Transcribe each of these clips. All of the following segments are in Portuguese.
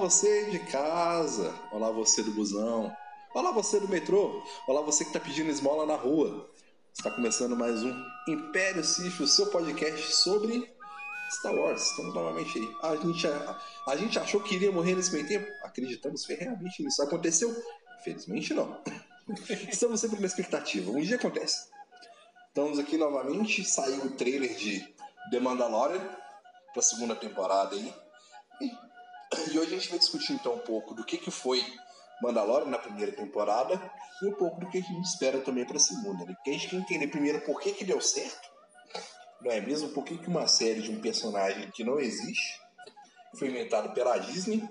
Você de casa, olá você do busão, olá você do metrô, olá você que está pedindo esmola na rua. Está começando mais um Império Sif, o seu podcast sobre Star Wars. Estamos novamente aí. A gente, a, a gente achou que iria morrer nesse meio tempo? Acreditamos ferreamente nisso. Aconteceu? Infelizmente não. Estamos sempre na expectativa. Um dia acontece. Estamos aqui novamente. Saiu o trailer de The Mandalorian para a segunda temporada aí. E e hoje a gente vai discutir então um pouco do que, que foi Mandalorian na primeira temporada e um pouco do que a gente espera também para a segunda. Né? Porque a gente quer entender primeiro por que, que deu certo, não é mesmo? Por que, que uma série de um personagem que não existe foi inventado pela Disney,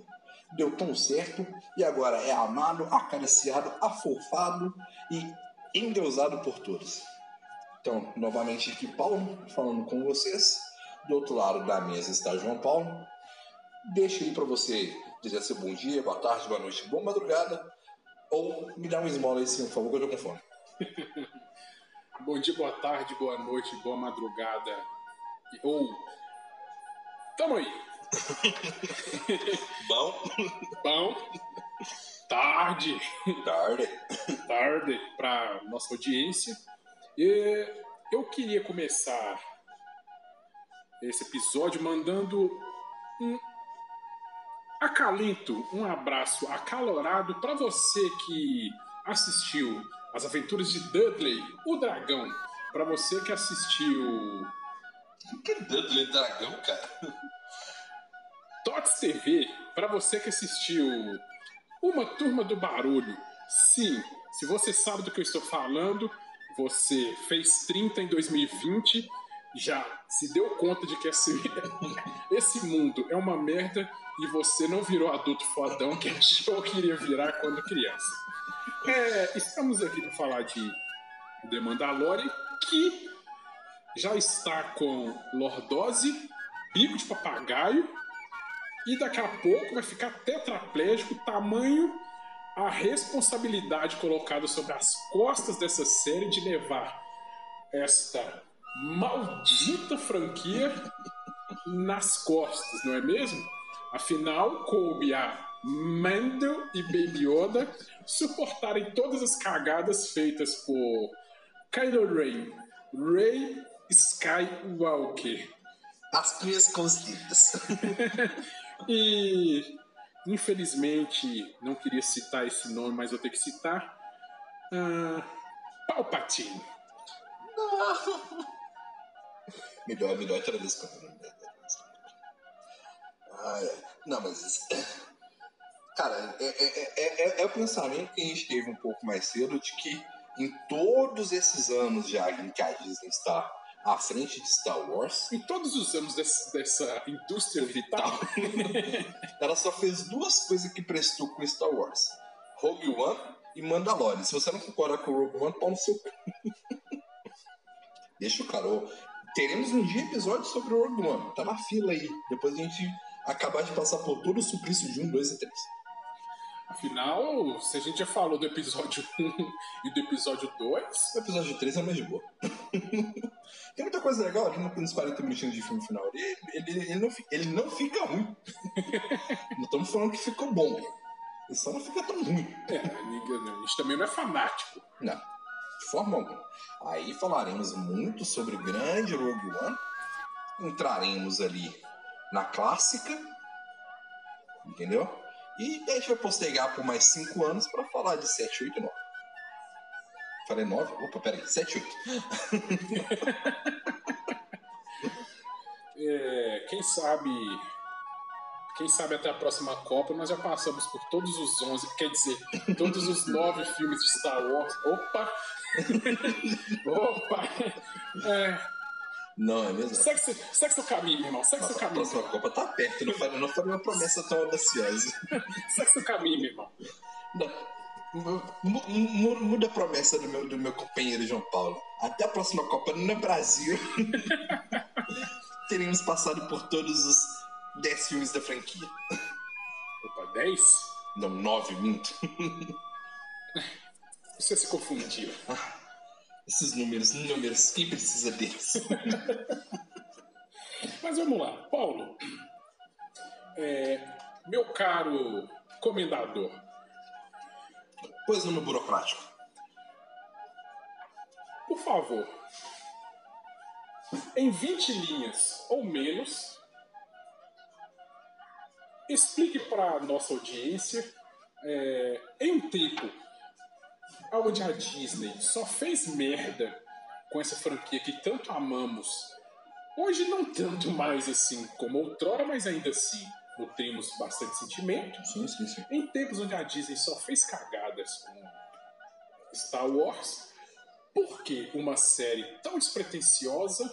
deu tão certo e agora é amado, acariciado, afofado e endeusado por todos. Então, novamente aqui Paulo falando com vocês. Do outro lado da mesa está João Paulo deixa aí para você dizer se bom dia, boa tarde, boa noite, boa madrugada, ou me dá uma esmola aí, sim, por favor, que eu tô com fome. bom dia, boa tarde, boa noite, boa madrugada, ou... Tamo aí. Bom? Bom. Tarde. Tarde. Tarde para nossa audiência. E eu queria começar esse episódio mandando um acalento, um abraço acalorado para você que assistiu As Aventuras de Dudley, o Dragão. Para você que assistiu. Que é Dudley Dragão, cara? Tots TV, para você que assistiu Uma Turma do Barulho. Sim, se você sabe do que eu estou falando, você fez 30 em 2020, já se deu conta de que esse, esse mundo é uma merda e você não virou adulto fodão que achou que iria virar quando criança. É, estamos aqui para falar de The Mandalorian, que já está com lordose, bico de papagaio, e daqui a pouco vai ficar tetraplégico, tamanho a responsabilidade colocada sobre as costas dessa série de levar esta maldita franquia nas costas, não é mesmo? Afinal, coube a Mendel e Baby Yoda suportarem todas as cagadas feitas por Kylo Ren, Rey Skywalker. As minhas consitas. e infelizmente não queria citar esse nome, mas vou ter que citar. Uh, Palpatine. Não. Melhor, melhor outra vez com ah, é. Não, mas. Cara, é, é, é, é, o pensamento que a gente teve um pouco mais cedo de que em todos esses anos já em que a Disney está à frente de Star Wars. Em todos os anos desse, dessa indústria vital, ela só fez duas coisas que prestou com Star Wars: Rogue One e Mandalorian. Se você não concordar com o Rogue One, pau no seu Deixa o cara. Teremos um dia episódio sobre o Rogue One. Tá na fila aí. Depois a gente acabar de passar por todo o suplício de 1, 2 e 3. Afinal, se a gente já falou do episódio 1 e do episódio 2. O episódio 3 é mais de boa. Tem muita coisa legal ali nos 40 minutinhos de filme final. Ele, ele, ele, não, ele não fica ruim. não estamos falando que ficou bom. Ele só não fica tão ruim. É, a gente também não é fanático. Não, de forma alguma. Aí falaremos muito sobre o grande Rogue One. Entraremos ali na clássica, entendeu? E a gente vai postergar por mais 5 anos para falar de 7, 8 e 9. Falei 9? Opa, peraí, 7, 8. é, quem sabe. Quem sabe até a próxima Copa nós já passamos por todos os 11, quer dizer, todos os 9 filmes de Star Wars. Opa! Opa! É, Não, é mesmo? Segue, seu- segue seu caminho, meu irmão. Segue seu Nossa, a caminho. próxima Copa tá perto, não faria, não faria uma promessa tão audaciosa. Segue seu caminho, meu irmão. Não. Mu- mu- Muda a promessa do meu, do meu companheiro João Paulo. Até a próxima Copa no Brasil. Teremos passado por todos os 10 filmes da franquia. Opa, 10? Não, 9, minto. Você se confundiu. Esses números, números, quem precisa deles? Mas vamos lá. Paulo. É, meu caro comendador. Pois no burocrático. Por favor, em 20 linhas ou menos, explique para a nossa audiência, é, em um tempo onde a Disney só fez merda com essa franquia que tanto amamos, hoje não tanto mais assim como outrora, mas ainda assim nutrimos bastante sentimento. Sim, sim, sim. Em tempos onde a Disney só fez cagadas com Star Wars, por que uma série tão despretensiosa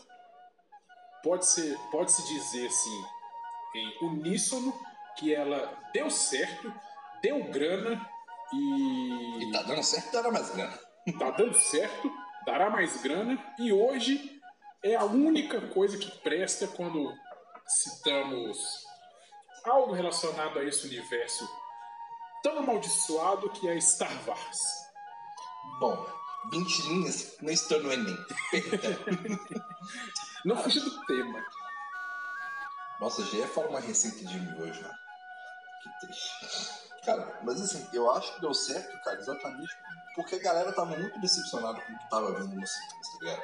pode ser pode se dizer assim em uníssono que ela deu certo, deu grana e E tá dando certo, dará mais grana. tá dando certo, dará mais grana e hoje é a única coisa que presta quando citamos algo relacionado a esse universo tão amaldiçoado que é Star Wars. Bom, 20 linhas não estou no Enem. Não fuja do tema. Nossa, já ia falar uma receita de miojo, né? Que triste. Cara, mas assim, eu acho que deu certo, cara, exatamente porque a galera tava muito decepcionada com o que tava vendo no cinema, tá ligado?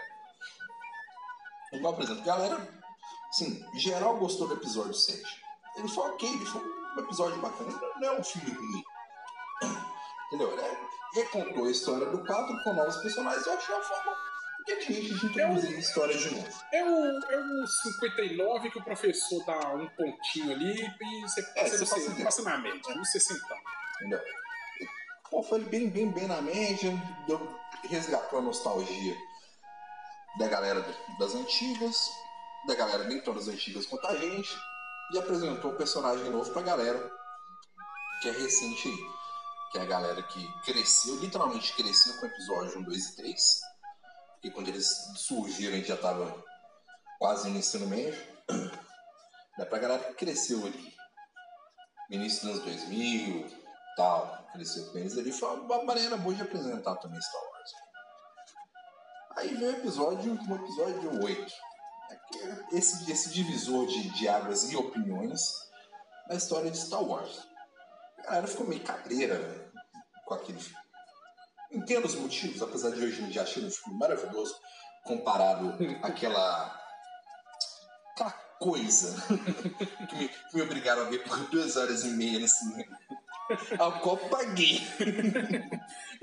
Igual, por exemplo, a galera, assim, geral gostou do episódio 7. Ele foi ok, ele foi um episódio bacana, não- é um filme ruim. Entendeu? Ele é- recontou a história do 4 com novos personagens. Eu achei uma forma introduzir a história de novo. É o, é o 59 que o professor dá um pontinho ali e você, É, você, você passa- passa na média, no 60. Entendeu? Pô, foi bem, bem, bem na média, deu, resgatou a nostalgia da galera das antigas, da galera nem tão das antigas quanto a gente, e apresentou o personagem novo pra galera, que é recente aí. Que é a galera que cresceu, literalmente cresceu com o episódio 1, 2 e 3. Porque quando eles surgiram a gente já tava quase no ensino médio. É pra galera que cresceu ali. No início dos anos 2000, tal, cresceu com eles ali, foi uma maneira boa de apresentar também Star Wars. Aí veio o episódio, o episódio 8. É Esse, esse divisor de, de águas e opiniões na história de Star Wars. A galera ficou meio cabreira né, com aquele filme. Entendo os motivos, apesar de hoje em dia achar um filme maravilhoso comparado àquela. aquela coisa que me, que me obrigaram a ver por duas horas e meia no cinema. Ao qual paguei.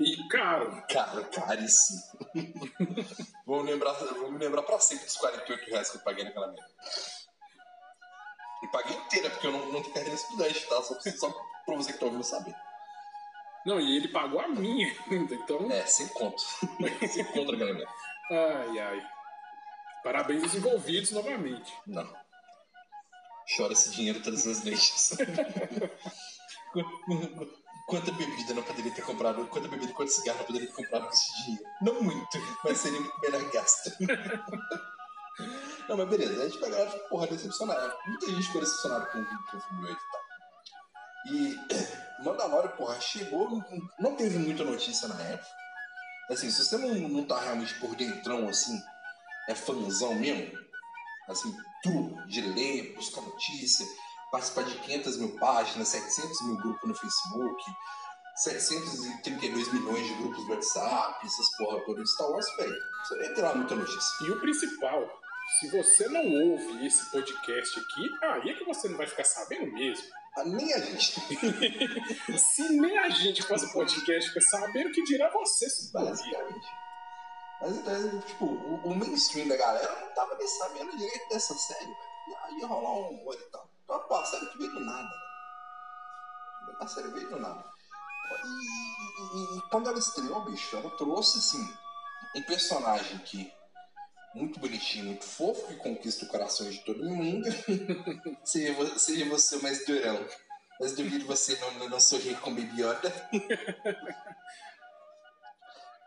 E, caro, Cara, caríssimo. vou, lembrar, vou me lembrar pra sempre dos 48 reais que eu paguei naquela merda. E paguei inteira, porque eu não, não tenho carteira estudante, tá? Só, só pra você que tá ouvindo saber. Não, e ele pagou a minha ainda, então. É, sem conto. sem conto naquela merda. Ai, ai. Parabéns aos envolvidos novamente. Não. Chora esse dinheiro todas as noites. Qu- Quanta bebida não poderia ter comprado? Quanta bebida e quanto cigarro não poderia ter comprado com esse dinheiro? Não muito, mas seria muito melhor gasto. Não, mas beleza, a gente pegou e porra, decepcionada. Muita gente ficou decepcionada com, com o filme 8 e tal. E Mandalorian, porra, chegou, não- teve muita notícia na época. Assim, se você não, não tá realmente por dentrão, assim, é fãzão mesmo, assim, tudo, de ler, buscar notícia, participar de 500 mil páginas, 700 mil grupos no Facebook, 732 milhões de grupos do WhatsApp, essas porra todas de Star Wars, velho, você não ter lá muita notícia. E o principal, se você não ouve esse podcast aqui, aí é que você não vai ficar sabendo mesmo. Nem a gente. Se nem a gente faz o podcast fica sabendo, que dirá você. Basicamente. Mas então, tipo, o, o mainstream da galera não tava nem sabendo direito dessa série, velho. E aí ia rolar um rumor e tal. Então, pô, a série que veio do nada, né? A série veio do nada. E, e- e quando ela estreou, bicho, ela trouxe, assim, um personagem que muito bonitinho, muito fofo, que conquista o coração de todo mundo. seja você o mais durão. Mas duvido você não, não, não sorrir como idiota.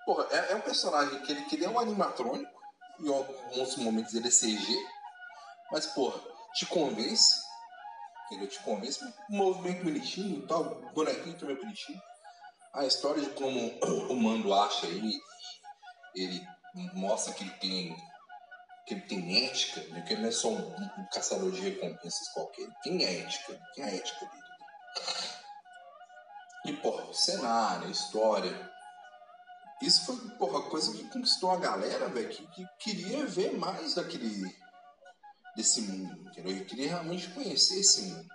Porra, é, é um personagem que ele, que ele é um animatrônico, em alguns momentos ele é CG, mas, porra, te convence, entendeu? Te convence, um movimento bonitinho e tal, bonequinho também bonitinho. A história de como o Mando acha ele, ele mostra que ele tem que ele tem ética, né? que ele não é só um, um caçador de recompensas qualquer, ele tem ética, tem a ética dele. E, porra, cenário, história. Isso foi, porra, coisa que conquistou a galera, velho, que, que queria ver mais daquele. desse mundo, entendeu? E queria realmente conhecer esse mundo.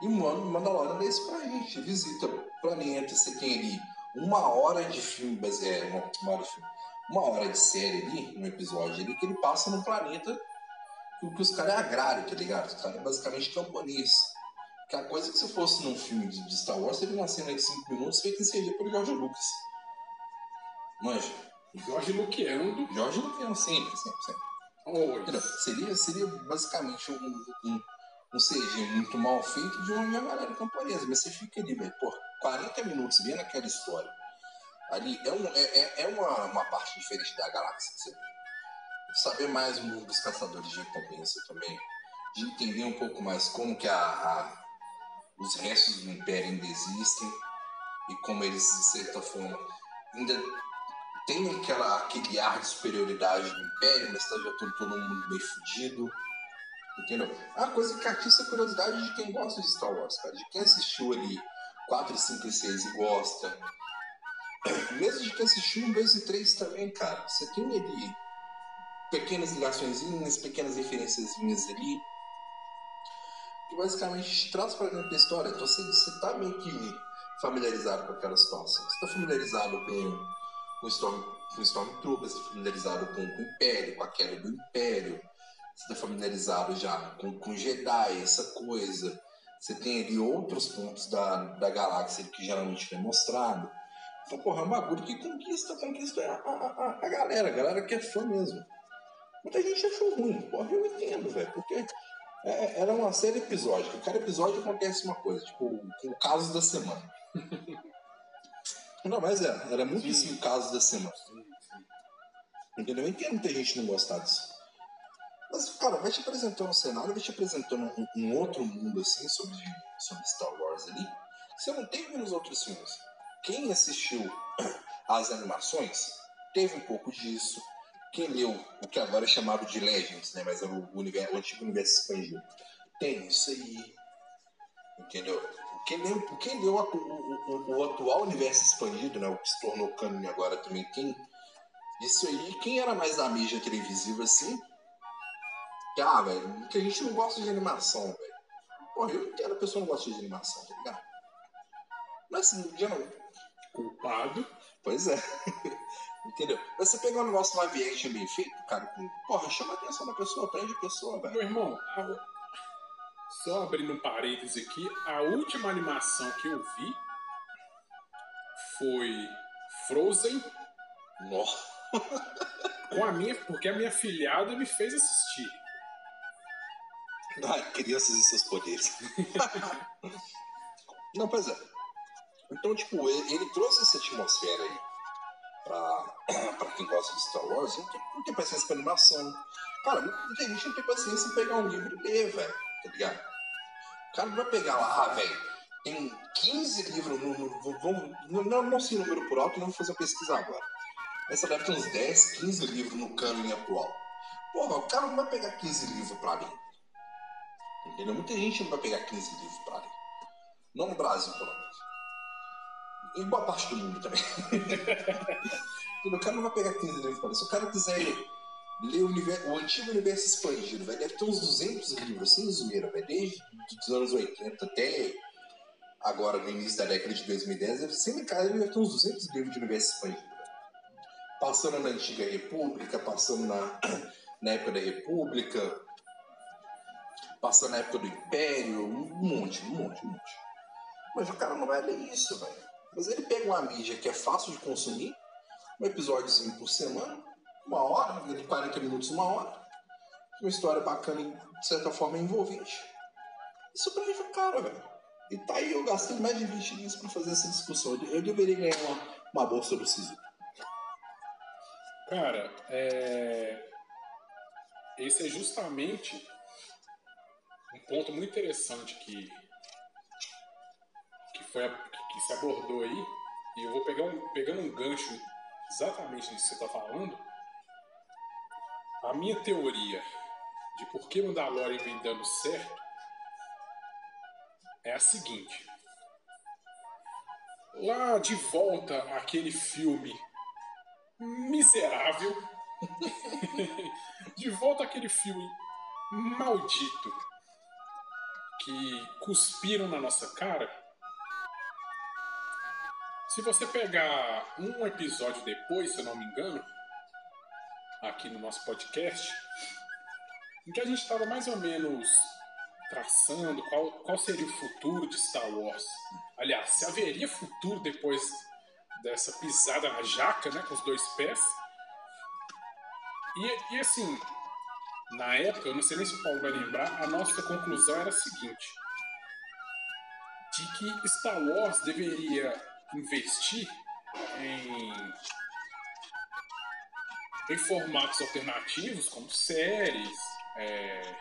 E mano, Mandalorian é isso pra gente. Visita planeta, você tem ali uma hora de filme, mas é, uma, uma hora de filme. Uma hora de série ali, um episódio ali, que ele passa num planeta que, que os caras é agrário, tá ligado? Os caras é basicamente camponês. Que a coisa que se fosse num filme de, de Star Wars, seria uma cena de 5 minutos feita em CG pelo George Lucas. Manja? Jorge Luqueando. George Lucas, sempre, sempre, sempre. Oi. Entendeu? Seria, seria basicamente um, um, um CG muito mal feito de uma, de uma galera camponesa. Mas você fica ali, velho, por 40 minutos vendo aquela história. Ali é, um, é, é- é uma, uma parte diferente da galáxia. Você saber mais o mundo dos caçadores de recompensa também. De entender um pouco mais como que a, a- os restos do Império ainda existem. E como eles, de certa forma, ainda tem aquela, aquele ar de superioridade do Império, mas tá já todo, mundo meio fudido. Entendeu? É uma coisa que atiça a curiosidade de quem gosta de Star Wars, cara. De quem assistiu ali 4, 5 e 6 e gosta. Mesmo de quem assistiu 1, 2 e 3 também, cara. Você tem ali pequenas ligaçõezinhas, pequenas referenciazinhas ali. Que basicamente te traz pra dentro da história. Então você, você tá meio que familiarizado com aquela situação. Você tá familiarizado com com Storm, com Stormtrooper, você está familiarizado com, com o Império, com a queda do Império, você está familiarizado já com, com Jedi, essa coisa. Você tem ali outros pontos da, da galáxia que geralmente não é mostrado. Então, porra, é um bagulho que conquista, conquista a, a, a, galera, a galera que é fã mesmo. Muita gente achou ruim, porra, eu entendo, velho, porque é- era uma série episódica. Cada episódio acontece uma coisa, tipo, com o caso da semana. Não, mas era, era muito Sim. assim o caso da semana. Entendeu? Eu entendo muita gente não gostar disso. Mas, cara, vai te apresentando um cenário, vai te apresentando um, um outro mundo, assim, sobre, sobre Star Wars ali, que você não teve nos outros filmes. Quem assistiu as animações teve um pouco disso. Quem leu o que agora é chamado de Legends, né? Mas é o, universo, o antigo universo expandido. Tem isso aí. Entendeu? Quem leu, quem leu o, o- o- atual universo expandido, né? O que se tornou canon agora também tem. Isso aí, quem era mais da mídia televisiva assim? Ah, velho, que a gente não gosta de animação, velho. Porra, eu entendo a pessoa não gosta de animação, tá ligado? Mas assim, no dia não. Culpado. Pois é. Entendeu? Mas você pegar um negócio live action bem feito, cara, com- porra, chama a atenção da pessoa, prende a pessoa, velho. Meu irmão, a- só abrindo um parêntese aqui, a última animação que eu vi foi Frozen Nossa. com a minha, porque a minha filhada me fez assistir. Ai, crianças e seus poderes. Não, pois é. Então, tipo, ele, ele trouxe essa atmosfera aí pra quem gosta de Star Wars. Não tem, não tem paciência pra animação. Cara, muita gente não tem paciência em pegar um livro e ler, velho. Tá ligado? O cara não vai pegar lá, ah, velho. Tem 15 livros no. no, no- não, não, sei o número por alto, não vou fazer uma pesquisa agora. Você deve ter uns 10, 15 livros no cânone atual. Porra, o cara não vai pegar 15 livros pra ler. Entendeu? Muita gente não vai pegar 15 livros pra ler. Não no Brasil, pelo menos. Em boa parte do mundo também. O cara não vai pegar 15 livros pra ler. Se o cara quiser ler o, universo, o antigo universo expandido, velho, deve ter uns 200 livros, sem zoeira, velho. Desde os anos 80 até agora, no início da década de 2010, deve, sem brincadeira, deve ter uns 200 livros de universo expandido. Passando na Antiga República, passando na, na época da República, passando na época do Império, um monte, um monte, um monte. Mas o cara não vai ler isso, velho. Mas ele pega uma mídia que é fácil de consumir, um episódiozinho por semana, uma hora, de 40 minutos, uma hora. Uma história bacana e, de certa forma, envolvente. Pra mim foi caro, velho. E tá aí, eu gastei mais de 20 linhas pra fazer essa discussão. Eu, deveria ganhar uma, uma bolsa do CISI. Cara, é... esse é justamente um ponto muito interessante que, que, foi a- que se abordou aí. E eu vou pegar um, pegando um gancho exatamente nisso que você está falando. A minha teoria de por que Mandalorian vem dando certo é a seguinte. Lá de volta aquele filme miserável. de volta aquele filme maldito que cuspiram na nossa cara. Se você pegar um episódio depois, se eu não me engano, aqui no nosso podcast, em que a gente estava mais ou menos traçando qual, qual seria o futuro de Star Wars. Aliás, se haveria futuro depois dessa pisada na jaca, né, com os dois pés. E, e assim, na época, eu não sei nem se o Paulo vai lembrar, a nossa conclusão era a seguinte: de que Star Wars deveria investir em, em formatos alternativos, como séries, é,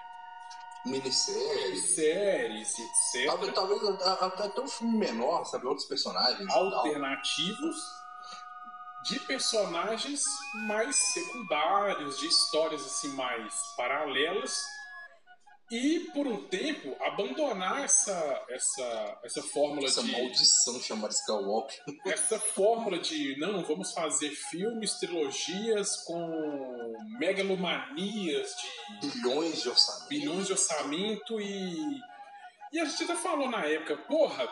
Minisséries. séries, etc. Talvez, talvez até até um filme menor, sabe? Outros personagens. alternativos de personagens mais secundários, de histórias assim mais paralelas e por um tempo abandonar essa essa essa fórmula Essa de maldição chamada Skywalker. essa fórmula de não vamos fazer filmes trilogias com megalomanias de Bilhões de orçamento. bilhões de orçamento e. E a gente até falou na época, porra,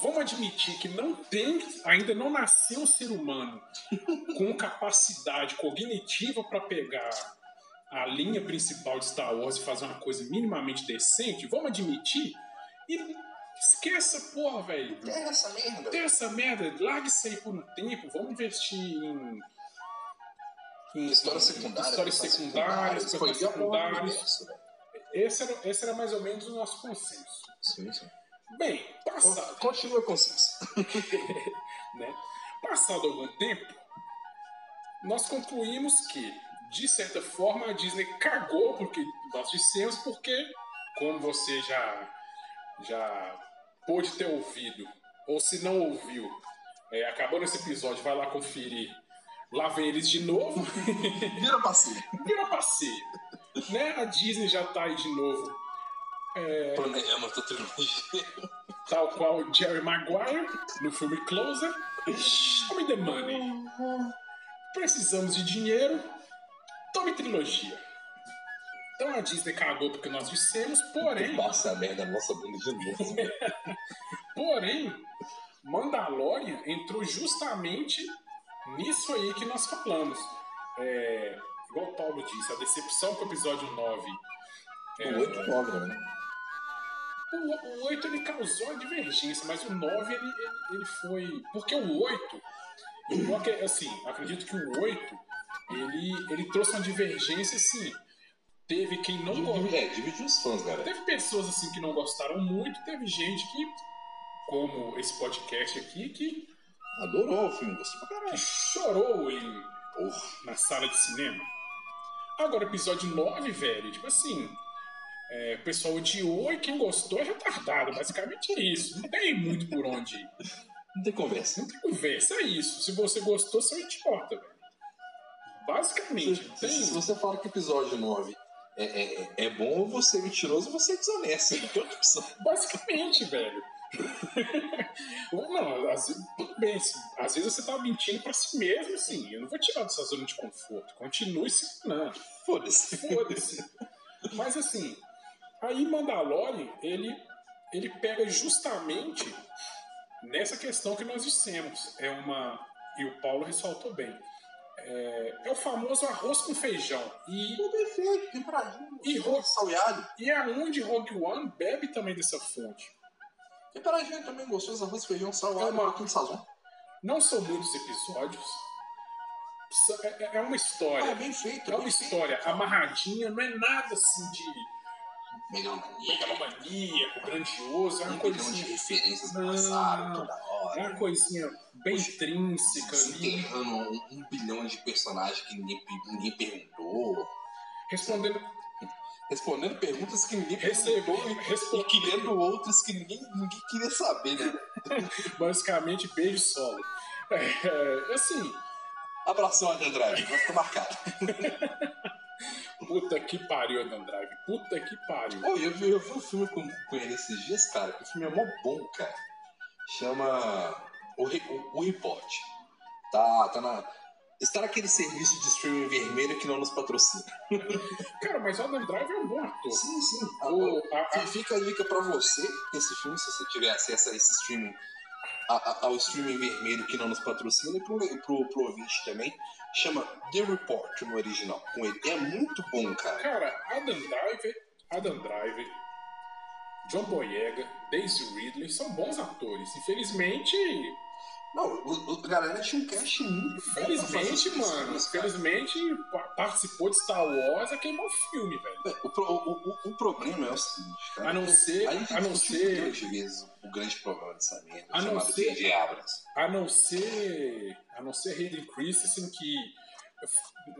vamos admitir que não tem, ainda não nasceu um ser humano com capacidade cognitiva para pegar a linha principal de Star Wars e fazer uma coisa minimamente decente, vamos admitir e esqueça, porra, velho. É essa merda. Tem essa merda, larga isso aí por um tempo, vamos investir em. em Histórias secundárias. Histórias secundárias, universo, velho. Esse era, esse era mais ou menos o nosso consenso. Sim, sim. Bem, passado, Continua com isso. né? passado algum tempo, nós concluímos que, de certa forma, a Disney cagou porque nós dissemos, porque, como você já, já pôde ter ouvido, ou se não ouviu, é, acabando esse episódio, vai lá conferir. Lá vem eles de novo. Vira passeio. Vira passeio. Né? A Disney já tá aí de novo. É, Planejando outra trilogia. tal qual Jerry Maguire no filme Closer. Show me the money. Precisamos de dinheiro. Tome trilogia. Então a Disney cagou porque nós dissemos, porém, Passa a merda na nossa bunda de novo. porém, Mandalorian entrou justamente nisso aí que nós falamos. É, igual o Paulo disse, a decepção com o episódio 9. é, O 8 e 9, né? O, o 8 ele causou a divergência, mas o 9 ele, ele, ele foi. Porque o 8, igual que, assim, acredito que o 8 ele, ele trouxe uma divergência assim. Teve quem não gostou. É, divide os fãs, galera. Teve pessoas assim que não gostaram muito, teve gente que, como esse podcast aqui, que, Adorou o filme, gostou pra que caralho. chorou em, Porra. na sala de cinema. Agora, episódio 9, velho, tipo assim. é, o pessoal odiou e quem gostou é retardado. Basicamente é isso. Não tem muito por onde ir. Não tem conversa. Não tem conversa, é isso. Se você gostou, você é um idiota, velho. Basicamente, Se, se- se tem. você fala que o episódio 9 é, é, é- é bom, você é mentiroso ou você é desonesto. Não tem outra opção. Basicamente, velho. Ou não, às vezes, tudo bem. se- Às vezes você tá mentindo pra si mesmo, assim. Eu não vou tirar dessa zona de conforto. Continue se enganando. Foda-se. Foda-se. Mas assim, aí Mandalorian, ele, ele pega justamente nessa questão que nós dissemos. É uma. E o Paulo ressaltou bem. É, é o famoso arroz com feijão. E, perfeito, temperadinho. E salgado. e é onde Rogue One bebe também dessa fonte. Temperadinho também gostoso, arroz, feijão, salgado, É uma- um pouquinho de sazon. Não são muitos episódios. É, é uma Ah, história. é bem feito. É uma história amarradinha, não é nada assim de megalomaníaco, grandioso, é uma Um bilhão de coisinha. referências Não. passado, toda É uma coisinha bem intrínseca ali. Desenterrando um, um bilhão de personagens que ninguém, ninguém perguntou. Respondendo, Respondendo perguntas que ninguém recebeu. E querendo outras que ninguém, ninguém queria saber, né? basicamente beijo solo. É, assim, Abração, André Drive. Vai ficar marcado. puta que pariu, Dan Drive. Puta que pariu. Pô, eu vi, eu vi um filme com, com ele esses dias, cara. que O filme é mó bom, cara. Chama O, o, o Report. Tá, tá na. Está naquele serviço de streaming vermelho que não nos patrocina. Cara, mas o Adam Driver é um bom ator. Sim, sim. O- a- a- Fica a dica pra você, esse filme, se você tiver acesso a esse streaming, a- a- ao streaming vermelho que não nos patrocina, e pro, pro, pro ouvinte também, chama The Report no original, com ele. É muito bom, cara. Cara, Adam Driver, Adam Driver, John Boyega, Daisy Ridley são bons atores. Infelizmente, Não, o, o, a galera tinha um cast muito esses mano, infelizmente pa- participou de Star Wars a queimar o filme, velho. O, pro- o, o, o problema é o seguinte, cara. A não ser, a não ser, vezes o grande problema dessa merda, A não ser- a não ser, a não ser Hayden Christensen que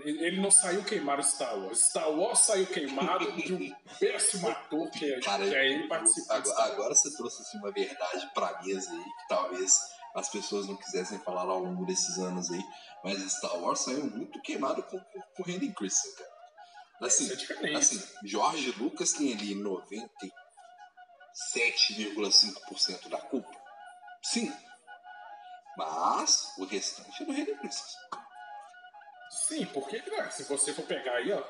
ele não saiu queimado Star Wars. Star Wars saiu queimado de um péssimo ator que é, Cara, que é ele participando. Agora, agora você trouxe assim, uma verdade pra mesa aí, que talvez as pessoas não quisessem falar ao longo desses anos aí, mas Star Wars saiu muito queimado com, com, com Hayden Christensen, cara. Assim, é assim, George Lucas tem ali 97,5% da culpa. Sim. Mas o restante é do Hayden Christensen. Sim, porque né, se você for pegar aí, ó,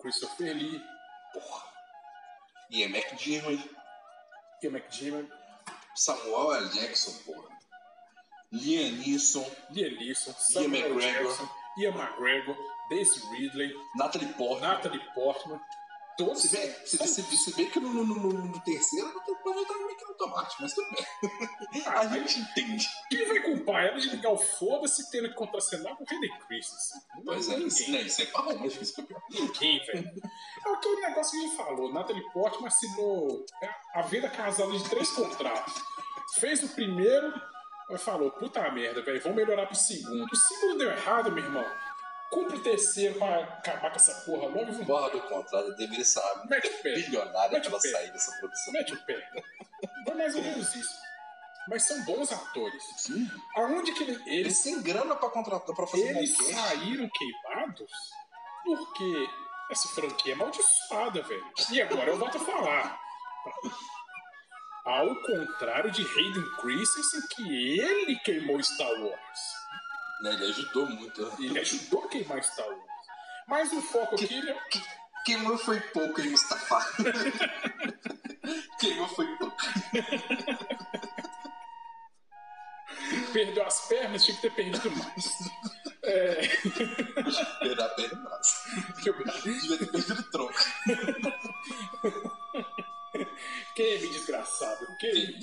Christopher Lee, Porra. E é Mac Diamond, Ian McDiarmid, Samuel L. Jackson, porra. Liam Neeson, Liam Neeson, Samuel McGregor. Jackson, Ian McGregor, Daisy Ridley, Natalie Portman. Natalie Portman, todos Se bem, se, se, se bem que no, no, no, no terceiro não tem pode entrar meio que no automático, mas tudo bem. Ah, A gente entende. Quem vai culpar ela de ligar o foda-se tendo que contracenar com o Hayden Christensen? Não Pois é, isso, né, isso é longe, isso que é pior. Ninguém, velho. É aquele negócio que a gente falou. Natalie Portman assinou a vida casada de três contratos. Fez o primeiro, mas falou, puta merda, velho, vamos melhorar pro segundo. O segundo deu errado, meu irmão. Cumpre o terceiro pra acabar com essa porra logo e. Borra do contrato, eu deveria ser uma Mete o pé. bilionária Mete pra ela o pé. sair dessa produção. Mete o pé. Foi mais ou menos isso. Mas são bons atores. Sim. Aonde que ele- Eles eles, têm grana pra contratar, pra fazer eles podcast. saíram queimados porque essa franquia é amaldiçoada, velho. E agora eu volto a falar. Ao contrário de Hayden Christensen, que ele queimou Star Wars. Né, ele ajudou muito. Ele ajudou a queimar Star Wars. Mas o foco aqui ele é Queimou foi pouco em Mustafa. Queimou foi pouco. perdeu as pernas, tinha que ter perdido mais. É, Perder a perna e braço. Devia ter perdido o tronco. Queime, desgraçado. Queime.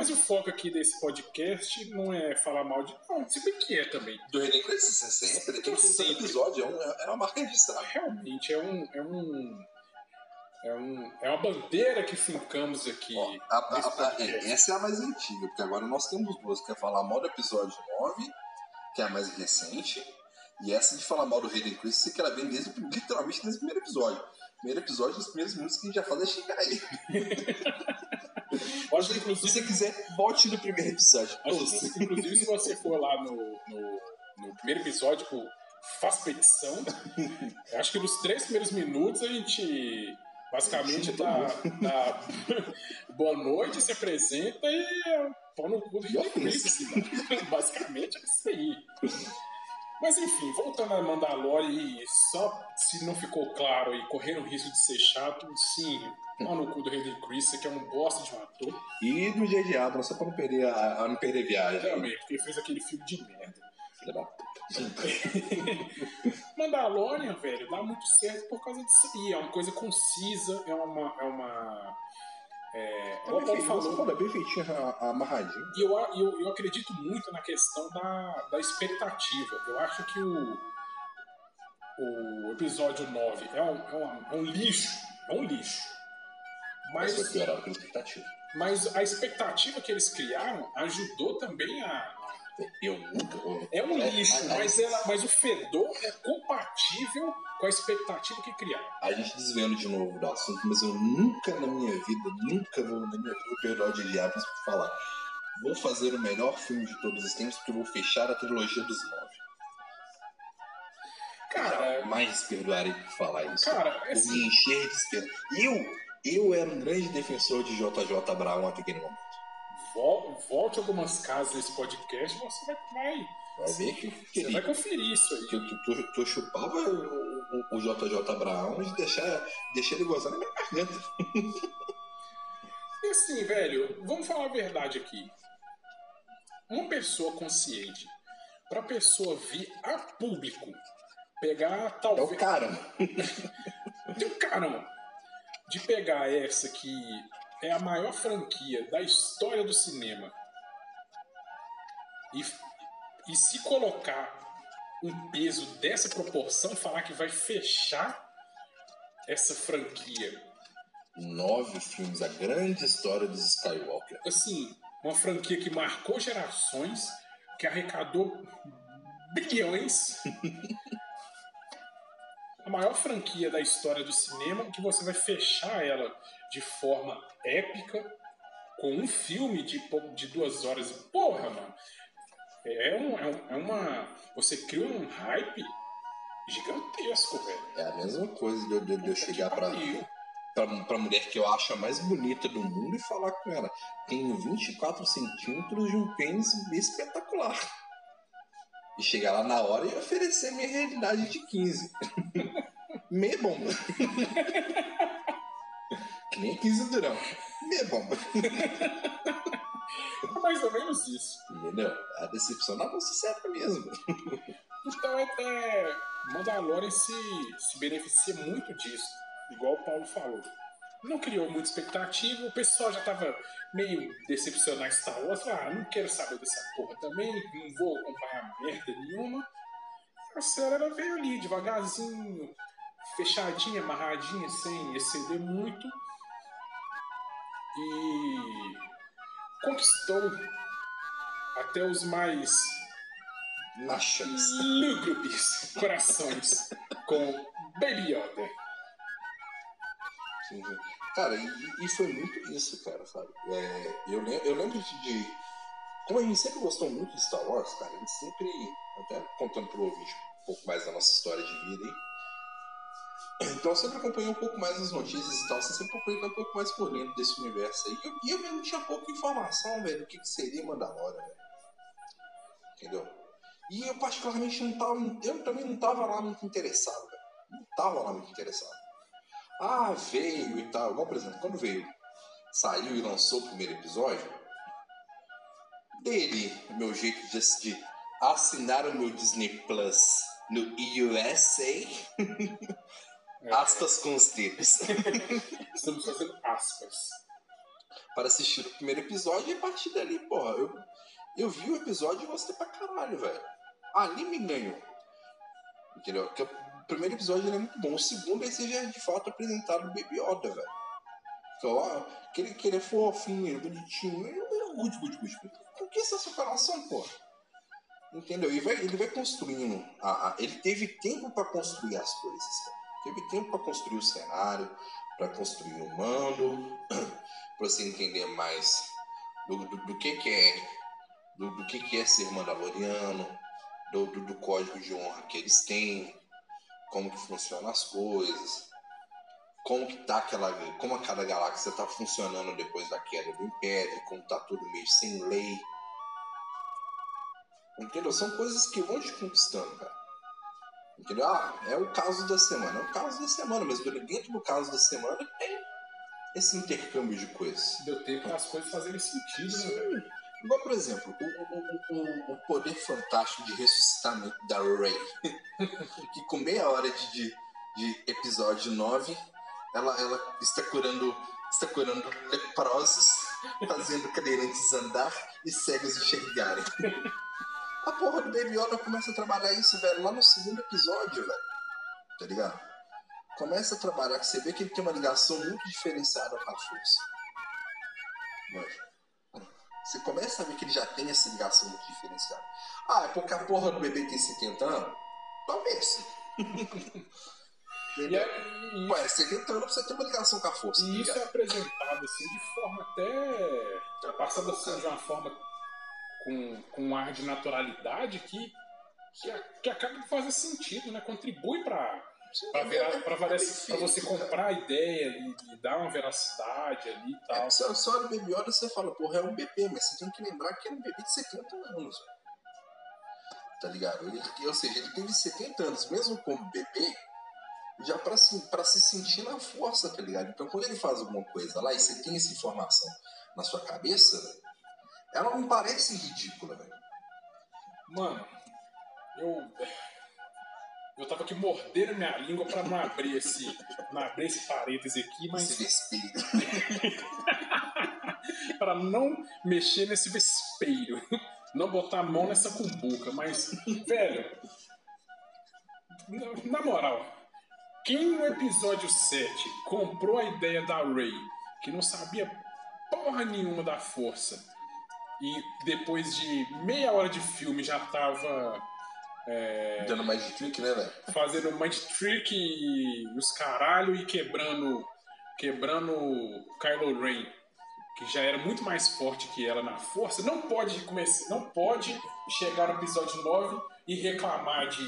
Mas o foco aqui desse podcast não é falar mal de. Não, se bem que é também. Do René Cresce sempre, tem que episódio, é, um, é uma marca registrada. Realmente é um. É um. É, um, é uma bandeira que fincamos aqui Ó, a- a- a- essa é a mais antiga, porque agora nós temos duas. Quer falar mal do episódio 9, que é a mais recente, e essa de falar mal do Hayden Christensen, que ela vem desde, literalmente desde o primeiro episódio. Primeiro episódio, os primeiros minutos que a gente já faz é xingar ele. Acho que, Se inclusive, você quiser, volte no primeiro episódio. acho que, inclusive, se você for lá no, no, no primeiro episódio, tipo, faz petição, eu acho que nos três primeiros minutos a gente basicamente dá, dá boa noite, se apresenta e é pau no cu do E é Hayden Christensen. Basicamente é isso aí. Mas enfim, voltando a Mandalorian e só se não ficou claro e correndo o risco de ser chato, sim, pau no cu do Hayden Christensen, que é um bosta de um ator. E no J.J. Abrams, só pra não perder a, a não perder a viagem. Realmente, porque ele fez aquele filme de merda. Filha da puta. Mandalorian, velho, dá muito certo por causa disso aí. É uma coisa concisa, é uma. É uma É, Tá o bem falou, é bem feitinho, amarradinho. e eu, eu, eu acredito muito na questão da, da expectativa. Eu acho que o, o episódio 9 é um, é, um, é um lixo. É um lixo. Mas mas a expectativa que eles criaram ajudou também a. Eu nunca. eu- É um lixo, mas, ela, mas o fedor é compatível com a expectativa que criaram. A gente desvendo de novo do assunto, mas eu nunca na minha vida, nunca vou na minha vida perdoar o J.J. Abrams por falar. Vou fazer o melhor filme de todos os tempos porque eu vou fechar a trilogia dos nove. Cara, Jamais perdoarei por falar isso. cara, assim, me encher de esperança. Eu, eu era um grande defensor de JJ Brown até aquele momento. Vol- volte algumas casas nesse podcast você vai, vai, Vai ver que, você vai conferir isso aí. que, que, que eu chupava o, o, o JJ Brown e deixar, deixar ele gozar na minha garganta. E assim, velho, vamos falar a verdade aqui. Uma pessoa consciente, pra pessoa vir a público, pegar É o talvez. cara. Tem um caramba! De pegar essa que é a maior franquia da história do cinema e, e se colocar um peso dessa proporção, falar que vai fechar essa franquia. Nove filmes, a grande história dos Skywalker. Assim, uma franquia que marcou gerações, que arrecadou bilhões. a maior franquia da história do cinema, que você vai fechar ela de forma épica, com um filme de, de duas horas. Porra, mano. É, um, é, um- é uma. Você cria um hype gigantesco, velho. É a mesma coisa de eu, de de eu chegar pra, pra, pra mulher que eu acho a mais bonita do mundo e falar com ela: tenho 24 centímetros de um pênis espetacular. E chegar lá na hora e oferecer minha realidade de 15. Meia bomba. que nem 15 durão. Meia bomba. É mais ou menos isso. Entendeu? A decepção na bolsa certa mesmo. Então é, é Mandalorian se, se beneficia muito disso, igual o Paulo falou. Não criou muita expectativa, o pessoal já tava meio decepcionado Star Wars, ah, não quero saber dessa porra também, não vou acompanhar merda nenhuma. A série veio ali, devagarzinho, fechadinha, amarradinha, sem exceder muito. E conquistou até os mais Nachas. lúgubres corações com Baby Yoda. Sim, sim. Cara, e, e foi muito isso, cara, sabe? É, eu, lembro, eu lembro de, de- Como a gente sempre gostou muito de Star Wars, cara, a gente sempre. Até contando pro ouvinte um pouco mais da nossa história de vida aí. Então eu sempre acompanhei um pouco mais as notícias e tal, você sempre acompanhei um pouco mais por dentro desse universo aí. E eu, eu mesmo tinha pouca informação, velho, do que, que seria Mandalorian, velho. Entendeu? E eu particularmente não tava. Eu também não tava lá muito interessado, velho. Não tava lá muito interessado. Ah, veio e tal. Igual, por exemplo, quando veio, saiu e lançou o primeiro episódio, dele, o meu jeito de, de assinar o meu Disney Plus no USA, É, aspas com os dedos, Estamos fazendo aspas. para assistir o primeiro episódio e a partir dali, porra, eu, eu vi o episódio e gostei pra caralho, velho. Ali me ganhou. Entendeu? Porque o primeiro episódio é muito bom. O segundo, já é de fato apresentado o Baby Yoda, velho. Então, ó, que ele, que ele é fofinho, ele é bonitinho, ele é good, good, good. good. Conquista seu coração, porra. Entendeu? E vai, ele vai construindo. Ele teve tempo pra construir as coisas, cara. Teve tempo pra construir o cenário, pra construir o mando, pra você entender mais do, do, do que, que é. Do, do que, que é ser mandaloriano, do, do, do código de honra que eles têm, como que funcionam as coisas, como que tá aquela. como a cada galáxia tá funcionando depois da queda do Império, como tá tudo meio sem lei. Entendeu? São coisas que vão te conquistando, cara. Entendeu? Ah, é o caso da semana. É o caso da semana, mas dentro do caso da semana tem esse intercâmbio de coisas. Deu tempo para as coisas fazerem sentido, né, velho? Sim. Igual, por exemplo, o, o, o, o poder fantástico de ressuscitamento da Rey. que com meia hora de, de, de episódio 9, ela, ela está curando está curando leprosos, fazendo cadeirantes andar e cegos enxergarem. A porra do Baby Yoda começa a trabalhar isso, velho, lá no segundo episódio, velho. Tá ligado? Começa a trabalhar, que você vê que ele tem uma ligação muito diferenciada com a força. Mano, você começa a ver que ele já tem essa ligação muito diferenciada. Ah, é porque a porra do bebê tem 70 anos? Talvez. Entendeu? e- Ué, 70 anos pra você ter uma ligação com a força. tá e isso é apresentado assim de forma até. É passado assim de uma forma com, com um ar de naturalidade que, que, que acaba de fazer sentido, né? Contribui para para É, para é você comprar a ideia e, e dar uma veracidade ali e É, tal. você, você olha o Baby Yoda e você fala, porra, é um bebê, mas você tem que lembrar que é um bebê de 70 anos. Tá ligado? Ele- ou seja, ele teve 70 anos, mesmo como bebê, já pra se, pra se sentir na força, tá ligado? Então quando ele faz alguma coisa lá e você tem essa informação na sua cabeça, ela não parece ridícula, velho. Mano, eu. Eu tava aqui mordendo minha língua pra não abrir esse. Não abrir esse parêntese aqui, mas. Esse espírito. para não mexer nesse vespeiro, não botar a mão nessa cumbuca, mas, velho, na- na moral, quem no episódio 7 comprou a ideia da Ray, que não sabia porra nenhuma da força, e depois de meia hora de filme já tava Dando mais de trick, né, velho? fazendo mind trick e os caralho e quebrando quebrando Kylo Ren, que já era muito mais forte que ela na força, não pode começar, não pode chegar no episódio 9 e reclamar de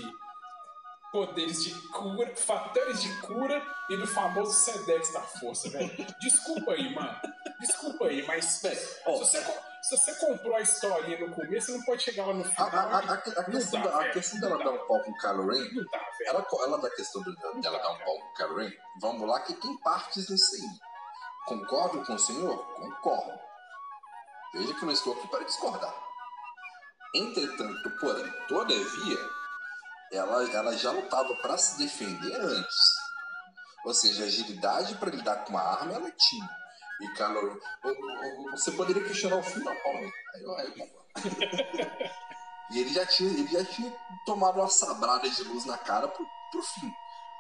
poderes de cura, fatores de cura e do famoso Sedex da força, velho. Desculpa aí, mano. Desculpa aí, mas ó. se, você, se você comprou a historinha no começo, você não pode chegar lá no A, final. a, a, a, a questão, dá, da- a velho. questão dela dar um pau com o Kylo Ren dá. Ela, ela da questão dela dar um pau com o Kylo Ren, vamos lá que tem partes nisso aí. Concordo com o senhor? Concordo. Veja que eu não estou aqui para discordar. Entretanto, porém, todavia, ela, ela já lutava para se defender antes. Ou seja, agilidade para lidar com uma arma ela tinha. E o- o- o- você poderia questionar o fim da pau, né? Aí eu, aí eu. E ele já tinha, ele já tinha tomado uma sabrada de luz na cara pro, pro fim.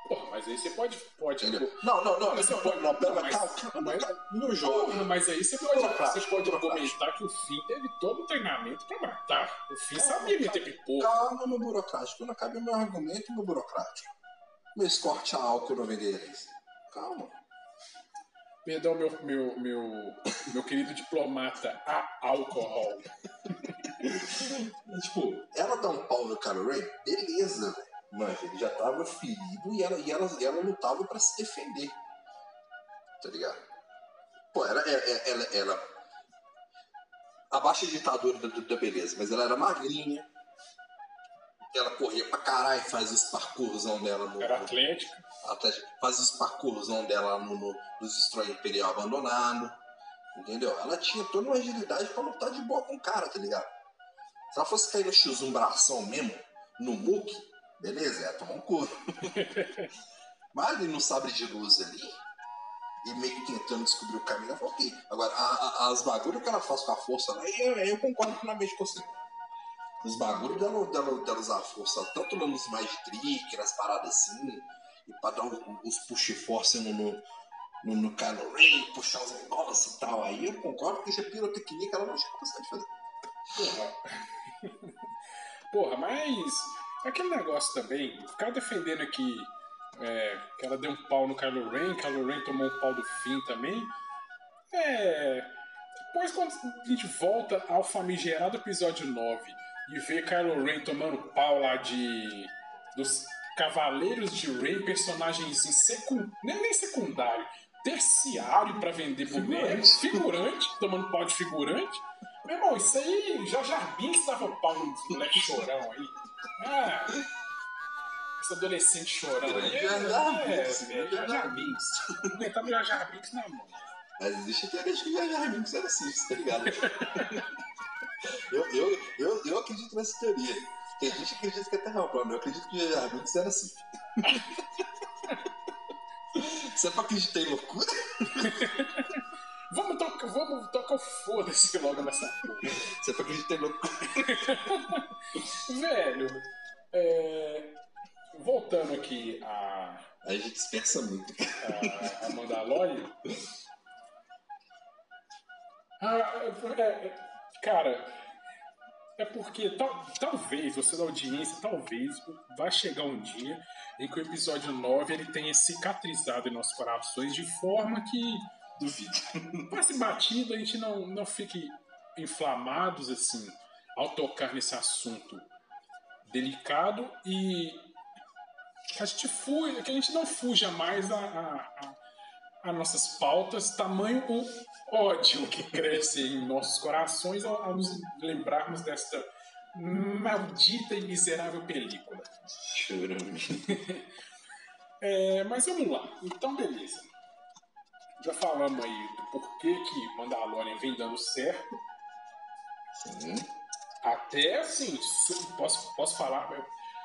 Porra, mas aí você pode. pode Entendeu? Não, não, não, Mas não, você pode- não, pera, não, mas calma, calma, mas- calma. No jogo. Mas aí você pode, Burocrático, você pode burocrático. argumentar que o Finn teve todo o treinamento pra matar. O Finn sabia meter pipoca. Calma, meu burocrático. Quando acabe meu argumento, meu burocrático. Meu escorte a álcool no venderes. Calma. Perdão, meu, meu, meu, meu querido diplomata a álcool. Tipo, ela dá um pau no Kylo Ren, beleza, velho. Ele já tava ferido e ela, e ela, ela lutava pra se defender. Tá ligado? Pô, ela, ela, ela, ela abaixa a ditadura da, da beleza, mas ela era magrinha. Ela corria pra caralho, faz os parcoursão dela no. Era atlética. Atlético, faz os parcoursão dela no, no, nos Destroy Imperial abandonado. Entendeu? Ela tinha toda uma agilidade pra lutar de boa com o cara, tá ligado? Se ela fosse cair no X1 bração mesmo, no Mook, beleza, ia tomar um couro. Mas ali no sabre de luz ali, e meio que tentando descobrir o caminho, ela falou, ok. Agora, a- a- as bagulhos que ela faz com a força lá, eu, eu concordo plenamente com você. Os bagulhos dela, dela, dela usar força, tanto nos mais trick, nas paradas assim, e pra dar os, os push-force no, no, no, no Kylo Ren, puxar os negócios e tal, aí eu concordo que isso é pirotecnia que ela não tinha capacidade de fazer. Porra. Porra, mas aquele negócio também, ficar defendendo que, é, que ela deu um pau no Kylo Ren, Kylo Ren tomou um pau do Finn também. É. Depois quando a gente volta ao famigerado episódio 9 e vê Kylo Ren tomando pau lá de. dos Cavaleiros de Ren, personagens em secun... nem, nem secundário, terciário pra vender boneco, figurante, tomando pau de figurante. Meu irmão, isso aí, já Jar Binks dava pau no moleque chorão aí. Ah, esse adolescente chorão aí. Jar É, Binks, é, Jar Binks. Binks na mão. Mas existe a teoria de que Jar Binks era assim, tá ligado? eu, eu, eu, eu acredito nessa teoria. Tem gente que acredita que é terra plana, eu acredito que Jar Binks era assim. Você é pra acreditar em loucura? tacar o foda-se logo nessa porra. Você foi acreditando. Velho, é, voltando aqui a, A gente dispersa muito. a, a Mandalorian. Ah, é- é- cara, é porque tal- talvez, você da audiência, talvez vai chegar um dia em que o episódio 9 ele tenha cicatrizado em nossos corações de forma que Duvido. passe batido, a gente não, não fique inflamados assim ao tocar nesse assunto delicado e que a gente fuja, que a gente não fuja mais a, a, a- a nossas pautas, tamanho o ódio que cresce em nossos corações ao, ao nos lembrarmos desta maldita e miserável película. Churume. É, mas vamos lá. Então, beleza. Já falamos aí do porquê que Mandalorian vem dando certo. Sim. Até assim, posso, posso falar.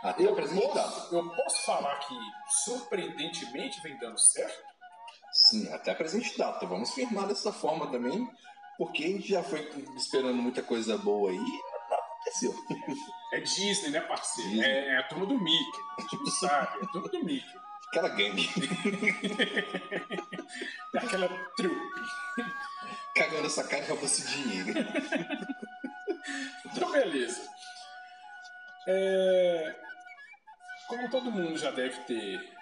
Até Eu posso, eu posso falar que surpreendentemente vem dando certo? Sim, até a presente data. Vamos firmar dessa forma também, porque a gente já foi esperando muita coisa boa aí e não aconteceu. É Disney, né, parceiro? Disney. É, é a turma do Mickey. A gente não sabe, é a turma do Mickey. Aquela gangue. É aquela trupe. Cagando essa cara e esse dinheiro. Então, beleza. É, Como todo mundo já deve ter.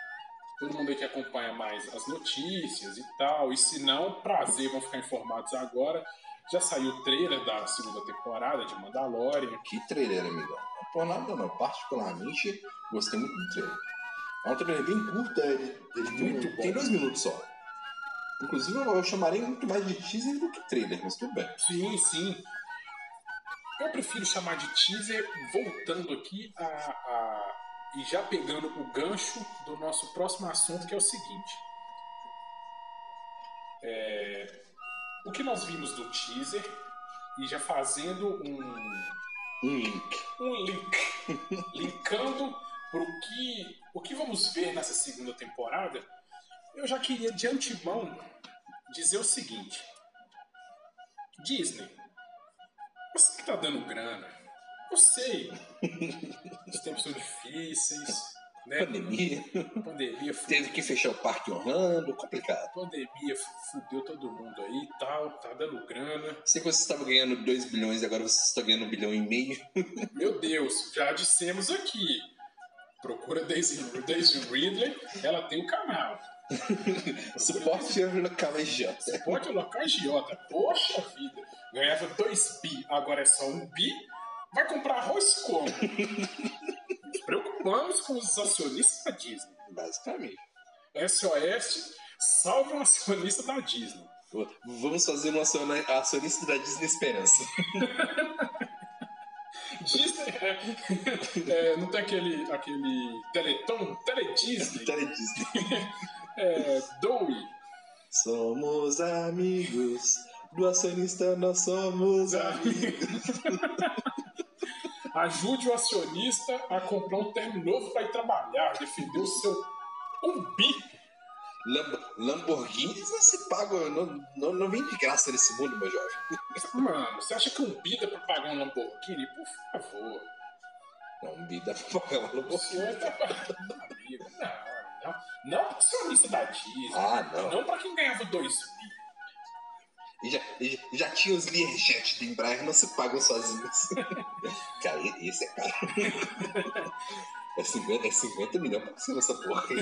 Todo mundo aí que acompanha mais as notícias e tal. E se não, prazer, vão ficar informados agora. Já saiu o trailer da segunda temporada de Mandalorian. Que trailer, amigão. Não por nada não. Particularmente, gostei muito do trailer. É um trailer bem curto, ele, ele tem- Muito bom. tem dois minutos só. Inclusive, eu chamaria muito mais de teaser do que trailer, mas tudo bem. Sim, sim. Eu prefiro chamar de teaser, voltando aqui a, a- e já pegando o gancho do nosso próximo assunto, que é o seguinte. É, o que nós vimos do teaser e já fazendo um, Um link. um link, linkando para o que, o que vamos ver nessa segunda temporada, eu já queria de antemão dizer o seguinte: Disney, você que tá dando grana, eu sei, os tempos são difíceis, né? Pandemia. Pandemia, fu- Teve que fechar o parque Orlando. Complicado. pandemia fu- fudeu todo mundo aí e tal, tá dando grana. Sei que você estava ganhando 2 bilhões e agora você está ganhando um bilhão e meio. Meu Deus, já dissemos aqui. Procura Daisy, Daisy Ridley, ela tem o canal. Suporte local J. Pode alocar agiota. Poxa vida. Ganhava 2 bi, agora é só um bi. Vai comprar arroz como? Nos preocupamos com os acionistas da Disney. Basicamente. SOS, salve um acionista da Disney. Vamos fazer um acionista da Disney Esperança. Disney é, é, não tem aquele, aquele Teleton? Teledisney? Tele Disney. É, Dowie. Somos amigos. Do acionista nós somos amigos. Ajude o acionista a comprar um terno novo para ir trabalhar, defender o seu um bi. Lamb- Lamborghinis não se pagam, não, não, não vem de graça nesse mundo, meu jovem. Mano, você acha que um bi dá pra pagar um Lamborghini? Por favor. Não, vida pra pagar uma O Lamborghini. tá amigo. Não, não. Não pro acionista da Disney. Ah, não. Não pra quem ganhava dois bi. Já, já, tinha os Learjet do Embraer, não se pagam sozinhos. Cara, esse é caro. É 50, é 50 milhões pra ser essa porra aí.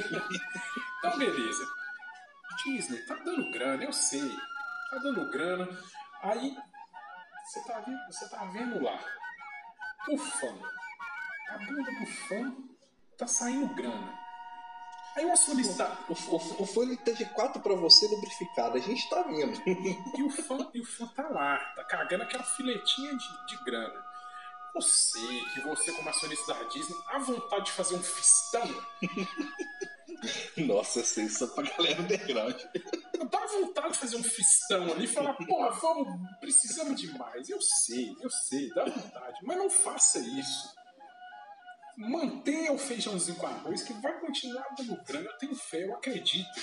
Então, beleza. Disney, tá dando grana, eu sei. Tá dando grana. Aí, você tá vendo, você tá vendo lá. O fã. A bunda do fã tá saindo grana. Aí o acionista. O, o, o fone de 4 pra você lubrificado, a gente tá vendo. E o fã, e o fã tá lá, tá cagando aquela filetinha de, de grana. Eu sei que você, como acionista da Disney, há vontade de fazer um fistão. Nossa, eu sei, só pra galera underground. Dá vontade de fazer um fistão ali e falar, porra, vamos, precisamos de mais. Eu sei, eu sei, dá vontade. Mas não faça isso. Mantenha o feijãozinho com arroz que vai continuar dando grana. Eu tenho fé, eu acredito.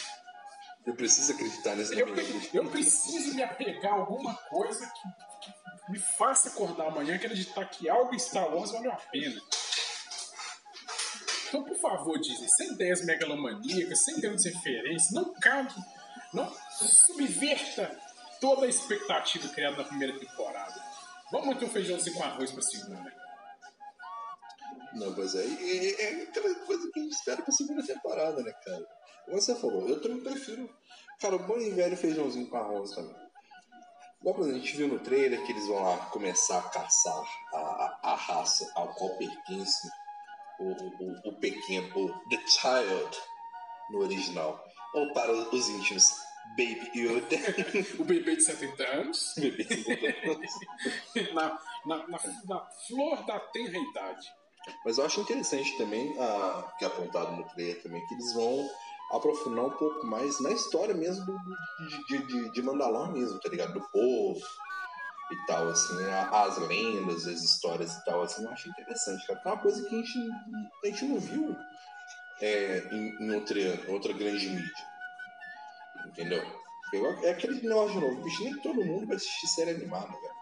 Eu preciso acreditar nessa Eu, eu preciso me apegar a alguma coisa que, que me faça acordar amanhã e acreditar que algo em Star Wars valeu a pena. Então, por favor, Disney, sem ideias megalomaníacas, sem grandes referências, não cague, não subverta toda a expectativa criada na primeira temporada. Vamos manter um feijãozinho com arroz pra segunda. Não, mas é, é, é aquela coisa que a gente espera pra segunda temporada, né, cara? Como você falou, eu também prefiro, cara, o bom e velho feijãozinho com arroz também. Igual, por exemplo, a gente viu no trailer que eles vão lá começar a caçar a, a, a raça ao qual pertence o, o, o pequeno, o The Child, no original. Ou para os íntimos, Baby Yoda. O bebê de 70 anos. Bebê de 70 anos. na, na, na, na flor da tenra idade. Mas eu acho interessante também, a, que é apontado no trailer também, que eles vão aprofundar um pouco mais na história mesmo de, de, de, Mandalor mesmo, tá ligado? Do povo e tal, assim, a- as lendas, as histórias e tal, assim, eu acho interessante, cara. É uma coisa que a gente, a gente não viu é, em, em outra, outra grande mídia. Entendeu? É aquele negócio de novo, bicho, nem todo mundo vai assistir série animada, velho.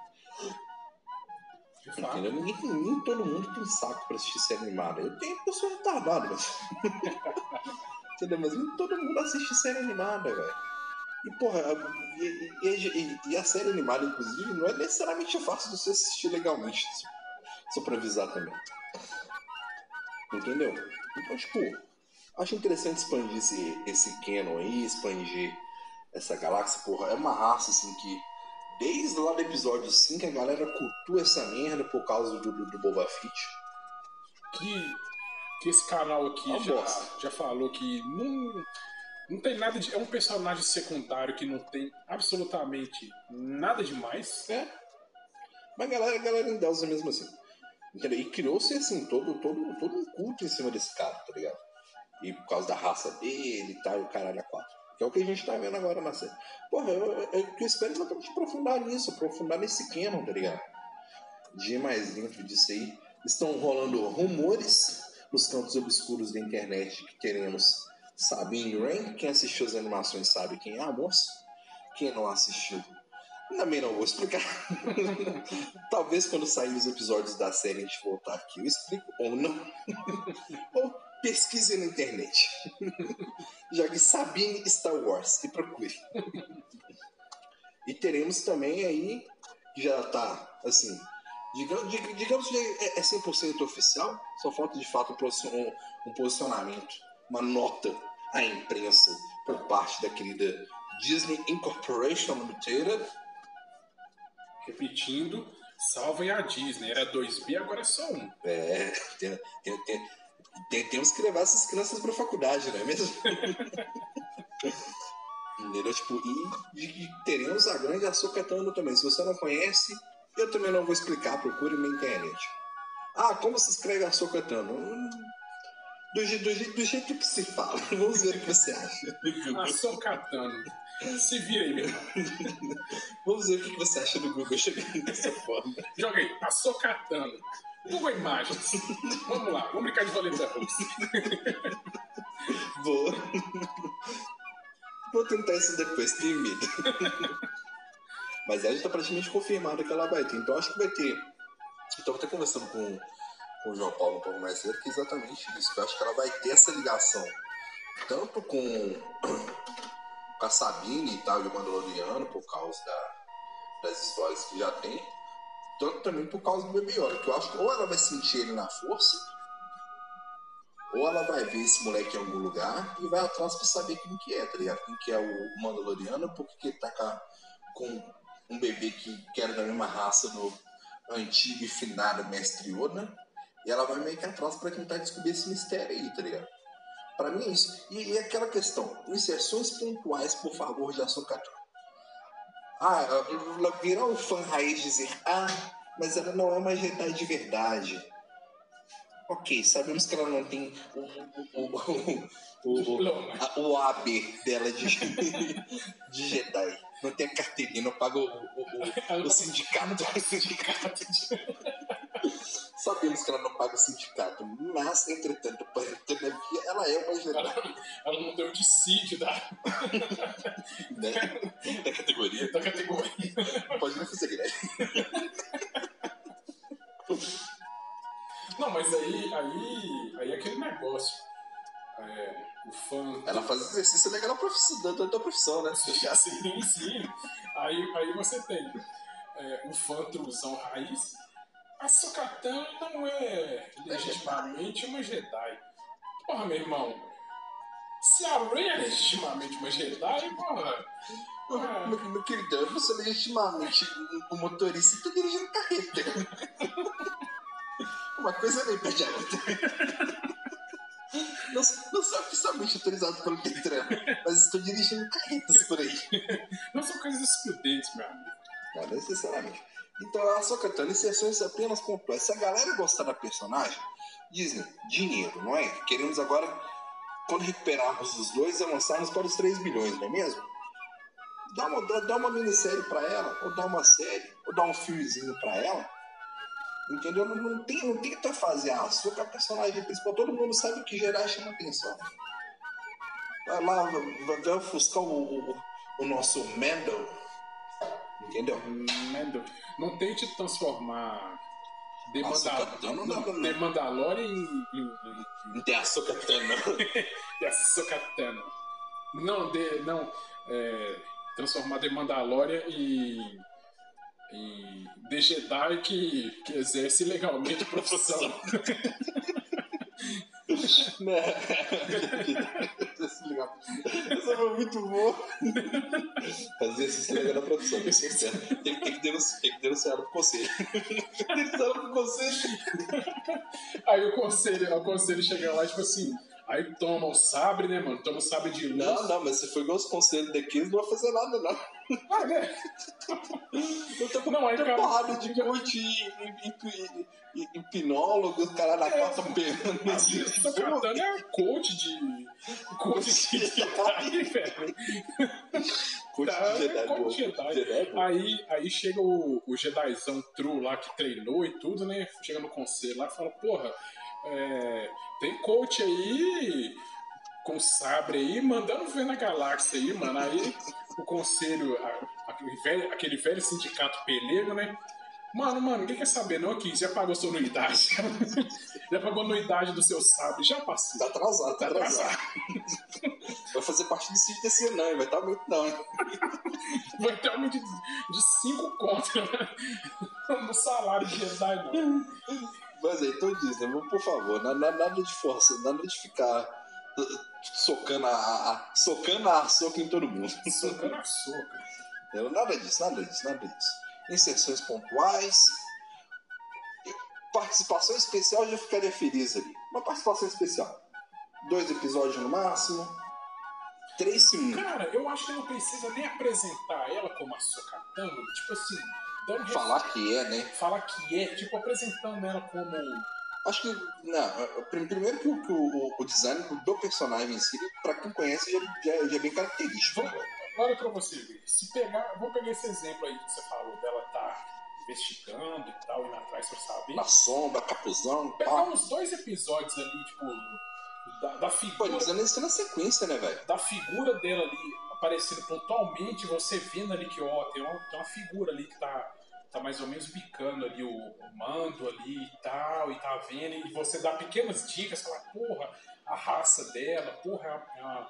Entendeu? Nem, nem todo mundo tem saco pra assistir série animada. Eu tenho porque eu sou retardado, mas. Entendeu? Mas nem todo mundo assiste série animada, velho. E, porra, e- e- e a série animada, inclusive, não é necessariamente fácil de você assistir legalmente. Só pra avisar também. Entendeu? Então, tipo, acho interessante expandir esse, esse canon aí, expandir essa galáxia, porra. É uma raça, assim, que desde lá do episódio 5 a galera cultua essa merda por causa do, do, do Boba Fett. que, que esse canal aqui Uma já, bosta. já falou que não, não tem nada de. É um personagem secundário que não tem absolutamente nada demais. É. Mas a galera, a galera endeusa mesmo assim. Entendeu? E criou-se assim, todo, todo, todo um culto em cima desse cara, tá ligado? E por causa da raça dele e tal, e o caralho a quatro. Que é o que a gente tá vendo agora na série. Porra, eu, eu, eu, eu espero exatamente aprofundar nisso, aprofundar nesse canon, tá ligado? De mais dentro disso aí. Estão rolando rumores nos cantos obscuros da internet que teremos Sabine Wren. Quem assistiu as animações sabe quem é a moça. Quem não assistiu, também não vou explicar. Talvez quando sair os episódios da série a gente voltar aqui eu explico ou não. ou pesquise na internet. Jogue Sabine Star Wars e procure. e teremos também aí, que já tá assim, digamos, dig- digamos que é é 100% oficial, só falta de fato um um, posicionamento, uma nota à imprensa por parte da querida Disney Incorporation Limited. Repetindo, salvem a Disney. Era 2B, agora é só um. É, tem- tem- tem- tem- temos que levar essas crianças pra faculdade, não é mesmo? Entendeu? Tipo, e, teremos a grande Açucatano também. Se você não conhece, eu também não vou explicar, procure na internet. Ah, como se escreve Açucatano? Hum, Do, do, do jeito que se fala. Vamos ver o que você acha. Açocatano. Se vira aí, meu. Vamos ver o que você acha do Google chegando dessa forma. Joga aí, Açocatano. Google Imagens. Vamos lá, vamos brincar de roleta russa. Vou. Vou tentar isso depois, tenho medo. Mas ela já tá praticamente confirmada que ela vai ter. Então acho que vai ter. Eu tava até conversando com, com o João Paulo um pouco mais cedo, que é exatamente isso. Eu acho que ela vai ter essa ligação. Tanto com, com a Sabine e tal, e o Mandaloriano, por causa da- das histórias que já tem. Tanto também por causa do Baby Yoda, que eu acho que ou ela vai sentir ele na força, ou ela vai ver esse moleque em algum lugar e vai atrás pra saber quem que é, tá ligado? Quem que é o Mandaloriano, porque que ele tá com um bebê que, que era da mesma raça do antigo e finado Mestre Yoda. E ela vai meio que atrás pra tentar descobrir esse mistério aí, tá ligado? Pra mim é isso. E, e aquela questão, inserções pontuais, por favor, de Ahsoka Ah, ela virar um fã raiz dizer, ah, mas ela não é uma Jedi de verdade. Ok, sabemos que ela não tem o, o, o, o, o, o AB dela de, de Jedi. Não tem a carteirinha, não paga o, o, o, o sindicato. Sabemos que ela não paga o sindicato, mas, entretanto, todavia, ela é uma Jedi. Ela, ela não deu dissídio da, né? Da categoria. da categoria. Pode não fazer greve. Não, mas aí, aí, aí é aquele negócio. É, o fã. Ela faz exercício legal na profissão, da, da profissão, né? Sim, sim. Aí, aí você tem é, o fã truzão raiz. A Sokatan não é legitimamente uma Jedi. Porra, meu irmão. Se a Rey é legitimamente uma Jedi, porra. porra Meu, meu querido, eu sou legitimamente um, um motorista e tô dirigindo carreta. Uma coisa nem pede a outra. Não, não sou oficialmente autorizado pelo Detran, mas estou dirigindo carretas por aí. não são coisas excludentes, meu amigo. Não, necessariamente. Então a Sokatana inserções apenas pontuais. Se a galera gostar da personagem, Disney, dinheiro, não é? Queremos agora, quando recuperarmos os dois, avançarmos para os 3 bilhões, não é mesmo? Dá uma, dá, dá uma minissérie pra ela, ou dá uma série, ou dá um filmezinho pra ela. Entendeu? Não, não, tem, não tenta fazer a Ahsoka a personagem principal. Todo mundo sabe que Gerai chama atenção. Vai lá, vai, vai ofuscar o, o, o nosso Mendel. Entendeu? Não tente transformar The, Nossa, Mandal- Katana não pra- The Mandalorian em, em, em, Não tem a Sokatana. e a Sokatana. Não, de, não é, transformar The Mandalorian em, em The Jedi que, que exerce legalmente a profissão. Esse legal. Essa foi muito boa. Fazer esse se legal na profissão, tem certeza. Tem, tem, que denunciar, tem que denunciar pro conselho. Denunciar pro conselho. Aí o conselho, o conselho chega lá, tipo assim, aí toma o sabre, né, mano? Toma o sabre de luz. Não, não, mas se for igual os conselhos daqui, não vai fazer nada, não. Ah, né? Eu tô com Não, aí, muita cara, porrada de coach e, hipnólogo, os caras na É. quarta pegando. Assim, tô tratando é coach de. Coach de Jedi, velho. Coach Tá, de Jedi, coach boa. Jedi. Jedi, boa. Aí, aí chega o, o Jedizão True lá que treinou e tudo, né? Chega no conselho lá e fala, porra, é, tem coach aí com sabre aí, mandando ver na galáxia aí, mano. Aí o conselho, aquele velho, aquele velho sindicato pelego, né? Mano, mano, ninguém quer saber não aqui, já pagou sua anuidade. já pagou a anuidade do seu sabre, já passou. Tá atrasado, tá Tá atrasado. Vai fazer parte do sítio desse ano, não, vai estar muito não. Vai ter aumento de, de cinco contas né? no salário de Jedi, não. Mas aí, então diz, né? Por favor, na- na- nada de força, nada de ficar uh, socando a, socando a soca em todo mundo. Socando a soca. Nada disso, nada disso, nada disso. Inserções pontuais. Participação especial eu já ficaria feliz ali. Uma participação especial. Dois episódios no máximo. Três se um. Cara, eu acho que não precisa nem apresentar ela como a Sokatana, tipo assim, dando Falar que é, né? falar que é, tipo, apresentando ela como. Acho que. Não, prim- primeiro que o, que o, o design do personagem em si, pra quem conhece, já, já, já é bem característico. Vamos, olha pra você ver. Se pegar. Vou pegar esse exemplo aí que você falou, dela tá investigando e tal, indo atrás pra saber. Na sombra, capuzão, Pegar pá. uns dois episódios ali, tipo, da, da Pô, figura. eles andam isso na sequência, né, velho? da figura dela ali aparecendo pontualmente, você vendo ali que ó, tem, uma, tem uma figura ali que tá, tá mais ou menos bicando ali o, o mando ali e tal, e tá vendo, e você dá pequenas dicas, fala, porra, a raça dela, porra, é uma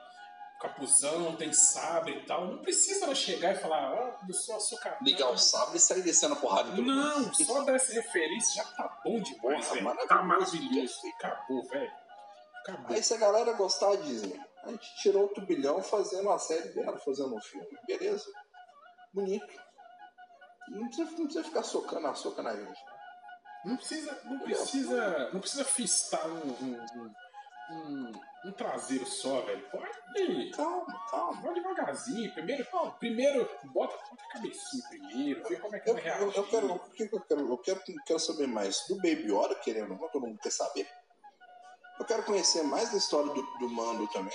capuzão, tem sabre e tal. Não precisa ela chegar e falar, ó, eu sou a Sokatana. Ligar o sabre e sair descendo a porrada em todo mundo. Não, só dar essa referência já tá bom demais, Porra, velho. maravilhoso. Tá maravilhoso. Acabou, velho. Acabou. Aí se a galera gostar, Disney, a gente tirou o turbilhão fazendo a série dela, fazendo um filme. Beleza. Bonito. Não precisa, não precisa ficar socando a soca na gente. Não precisa, não precisa, não precisa fistar um, um, um, um- traseiro só, velho. Pode, Calma, calma. pode devagarzinho. Primeiro, ó, primeiro bota, bota a cabecinha primeiro, vê como é que Eu, vai eu, reagir. eu quero, o que eu quero, eu quero, quero saber mais do Baby Yoda, querendo ou não, todo mundo quer saber. Eu quero conhecer mais da história do, do Mando também,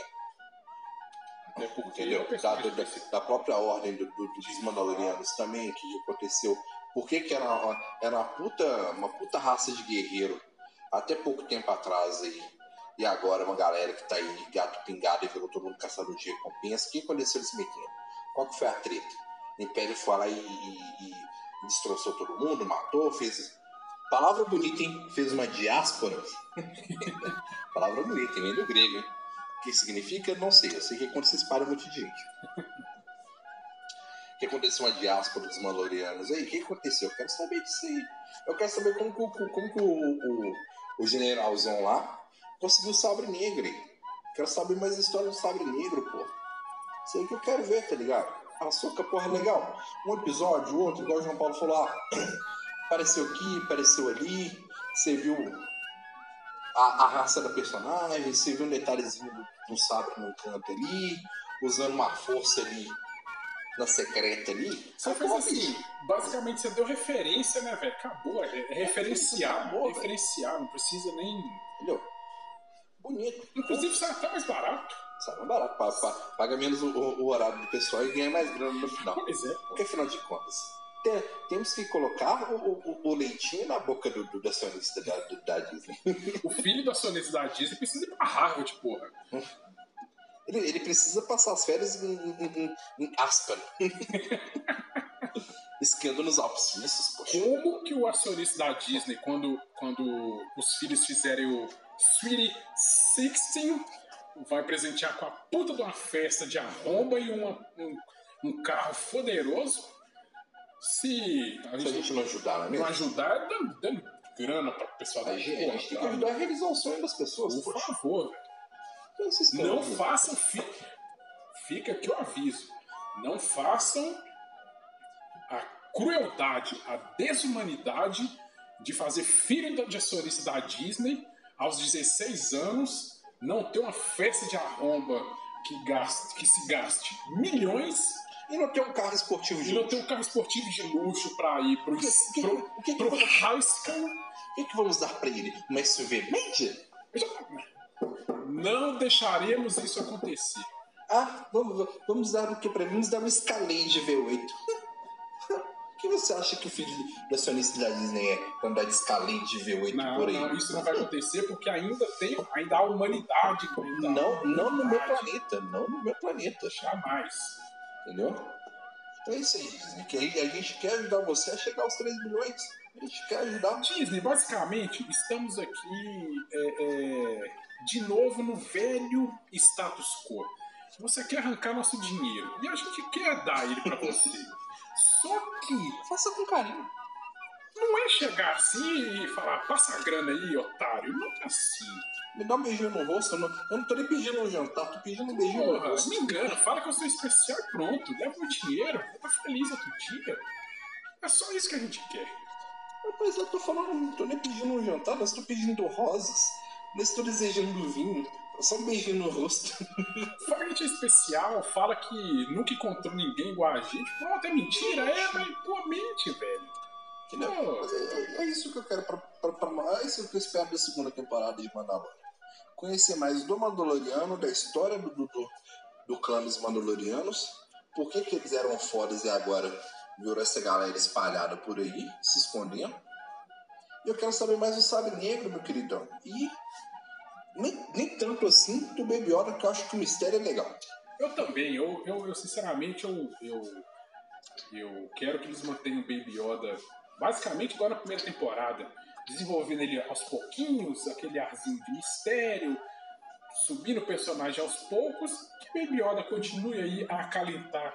É porque entendeu? Da, da, da própria ordem do, do- dos Mandalorianos também, que aconteceu Por que, que era, uma, era uma, puta, uma puta raça de guerreiro até pouco tempo atrás aí. E agora uma galera que tá aí gato pingado e virou todo mundo caçador de recompensa. O que aconteceu nesse meio? Qual que foi a treta? O Império foi lá e, e, e destroçou todo mundo, matou, fez. Palavra bonita, hein? Fez uma diáspora. Palavra bonita, vem do grego, hein? O que significa? Não sei. Eu sei que é quando se espalha um gente. O que aconteceu uma diáspora dos Mandalorianos aí? O que aconteceu? Eu quero saber disso aí. Eu quero saber como, como, como que o, o, o, generalzão lá conseguiu o sabre negro. Quero saber mais história do sabre negro, pô. Isso aí que eu quero ver, tá ligado? A soca, porra, legal. Um episódio, outro, igual o João Paulo falou, ah, apareceu aqui, apareceu ali, você viu a, a raça da personagem, você viu um detalhezinho do, do sabre no canto ali, usando uma força ali na secreta ali. Só fez assim, basicamente você deu referência, né, velho? Acabou, é, é referenciar, acabou, referenciar, não precisa nem. Entendeu? Bonito. Inclusive sai até mais barato. Sai mais barato, paga, paga menos o, o, horário do pessoal e ganha mais grana no final. Pois é. Porque afinal de contas, tem, temos que colocar o, o, o, leitinho na boca do, do acionista da, do, da Disney. o filho do acionista da Disney precisa ir pra Harvard, porra. Ele, ele precisa passar as férias em, em, em, Aspen. Esquiando nos Alpes Suíços, poxa. Como que o acionista da Disney, quando, quando os filhos fizerem o Sweetie Sixteen, vai presentear com a puta de uma festa de arromba e uma, um, um carro poderoso? Se a gente, Se a gente não ajudar, não é mesmo? Não ajudar, dando, dando grana para o pessoal da gente. A gente tem que ajudar a realizar o sonho das pessoas. Por favor, velho. Não façam. Fi... Fica aqui o aviso. Não façam a crueldade, a desumanidade de fazer filho de acionista da Disney aos 16 anos não ter uma festa de arromba que, gaste, que se gaste milhões e não ter um carro esportivo de e luxo. não ter um carro esportivo de luxo para ir pro, que, que, pro, que, pro high school. O que, que vamos dar para ele? Uma SUV Major? Não deixaremos isso acontecer. Ah, vamos, vamos dar o que para mim? Vamos dar um Escalade V8. O que você acha que o filho do acionista da Disney é pra andar de Escalade V8 não, por aí? Não, isso não vai acontecer porque ainda tem, ainda há humanidade. Ainda não, não no meu planeta, não no meu planeta. Jamais. Entendeu? Então é isso aí, Disney. Que a gente quer ajudar você a chegar aos 3 bilhões. A gente quer ajudar. Disney, basicamente, estamos aqui. É, é de novo no velho status quo. Você quer arrancar nosso dinheiro e a gente quer dar ele para você. Só que. Faça com carinho. Não é chegar assim e falar, passa a grana aí, otário. Não é assim. Me dá um beijinho no rosto. Eu não, eu não tô nem pedindo um jantar, tô pedindo um beijinho Porra, no rosto. Me engana, fala que eu sou especial e pronto. Leva o dinheiro, tá feliz outro dia. É só isso que a gente quer. Mas eu tô falando, não tô nem pedindo um jantar, mas tô pedindo rosas. Não estou desejando vinho, só um beijinho no rosto. Fala que a gente é especial, fala que nunca encontrou ninguém igual a gente. Pronto, é mentira, é, mas pô, mente, velho. Não, é, é, isso que eu quero pra, pra, pra, é isso que eu espero da segunda temporada de Mandalorian. Conhecer mais do Mandaloriano, da história do, do, do clã dos Mandalorianos, por que, que eles eram fodas e agora virou essa galera espalhada por aí, se escondendo. E eu quero saber mais do Sabre Negro, meu queridão. E nem, nem tanto assim do Baby Yoda, que eu acho que o mistério é legal. Eu também, eu, eu, eu sinceramente, eu, eu, eu quero que eles mantenham o Baby Yoda basicamente igual na primeira temporada, desenvolvendo ele aos pouquinhos, aquele arzinho de mistério, subindo o personagem aos poucos, que Baby Yoda continue aí a acalentar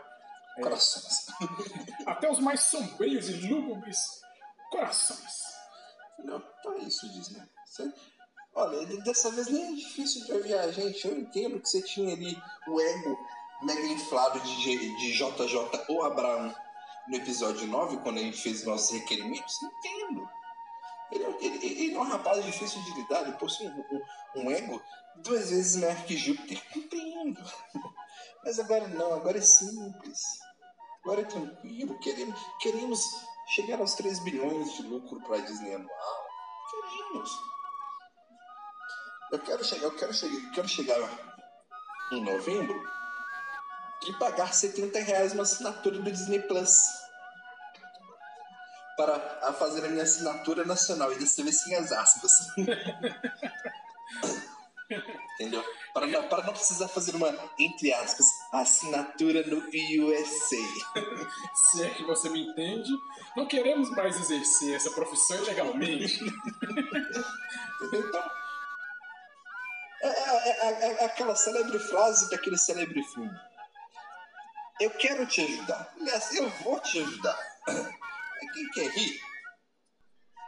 é, corações. até os mais sombrios e lúgubres corações. Não, então é isso, Disney. Você Olha, dessa vez nem é difícil de ouvir a gente. Eu entendo que você tinha ali o ego mega inflado de, de JJ ou Abraão no episódio 9, quando a gente fez nossos requerimentos. Entendo. Ele, é ele, ele é um rapaz difícil de lidar, ele possui um, um, um ego duas vezes maior que Júpiter. Entendo. Mas agora não, agora é simples. Agora é tranquilo. Queremos, queremos chegar aos 3 bilhões de lucro para a Disney anual. Queremos. Eu quero chegar, eu quero chegar, eu quero chegar em novembro e pagar 70 reais uma assinatura do Disney Plus. para a fazer a minha assinatura nacional e dessa vez sem as aspas. Entendeu? Para não, para não precisar fazer uma, entre aspas, assinatura no USA. Se é que você me entende, não queremos mais exercer essa profissão ilegalmente. Então, é, é, é, é aquela célebre frase daquele célebre filme. Eu quero te ajudar. Aliás, eu vou te ajudar. Quem quer rir?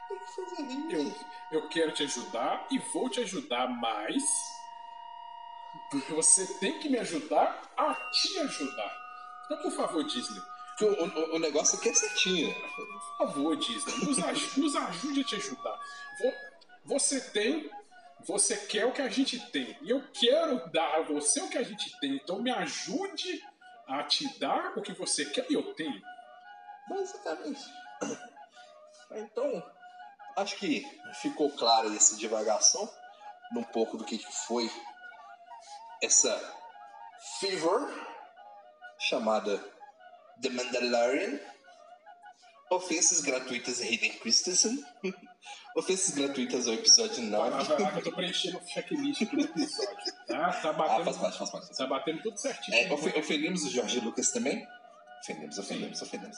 Tem que fazer rir. Eu, eu quero te ajudar e vou te ajudar mais. Porque você tem que me ajudar a te ajudar. Então, por favor, Disney. O, o, o negócio aqui é certinho. Por favor, Disney. Nos, aj nos ajude a te ajudar. Você tem você quer o que a gente tem. E eu quero dar a você o que a gente tem. Então me ajude a te dar o que você quer e eu tenho. Basicamente. Então, acho que ficou claro essa divagação num pouco do que foi essa fever chamada The Mandalorian. Ofensas gratuitas a Hayden Christensen. Ofensas gratuitas ao episódio 9. Vai, lá que eu tô preenchendo o checklist aqui do episódio. Tá, tá batendo. Ah, faz parte, faz parte. Tá batendo tudo certinho. É, ofe ofendemos o Jorge Lucas também? Ofendemos, ofendemos, ofendemos.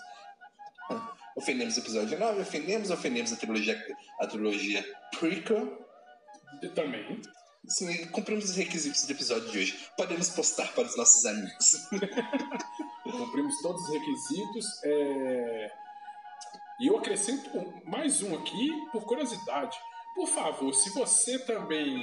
Ofendemos o episódio 9, ofendemos, ofendemos a trilogia, a trilogia prequel. Eu também. Sim, cumprimos os requisitos do episódio de hoje. Podemos postar para os nossos amigos. cumprimos todos os requisitos. É... E eu acrescento mais um aqui por curiosidade. Por favor, se você também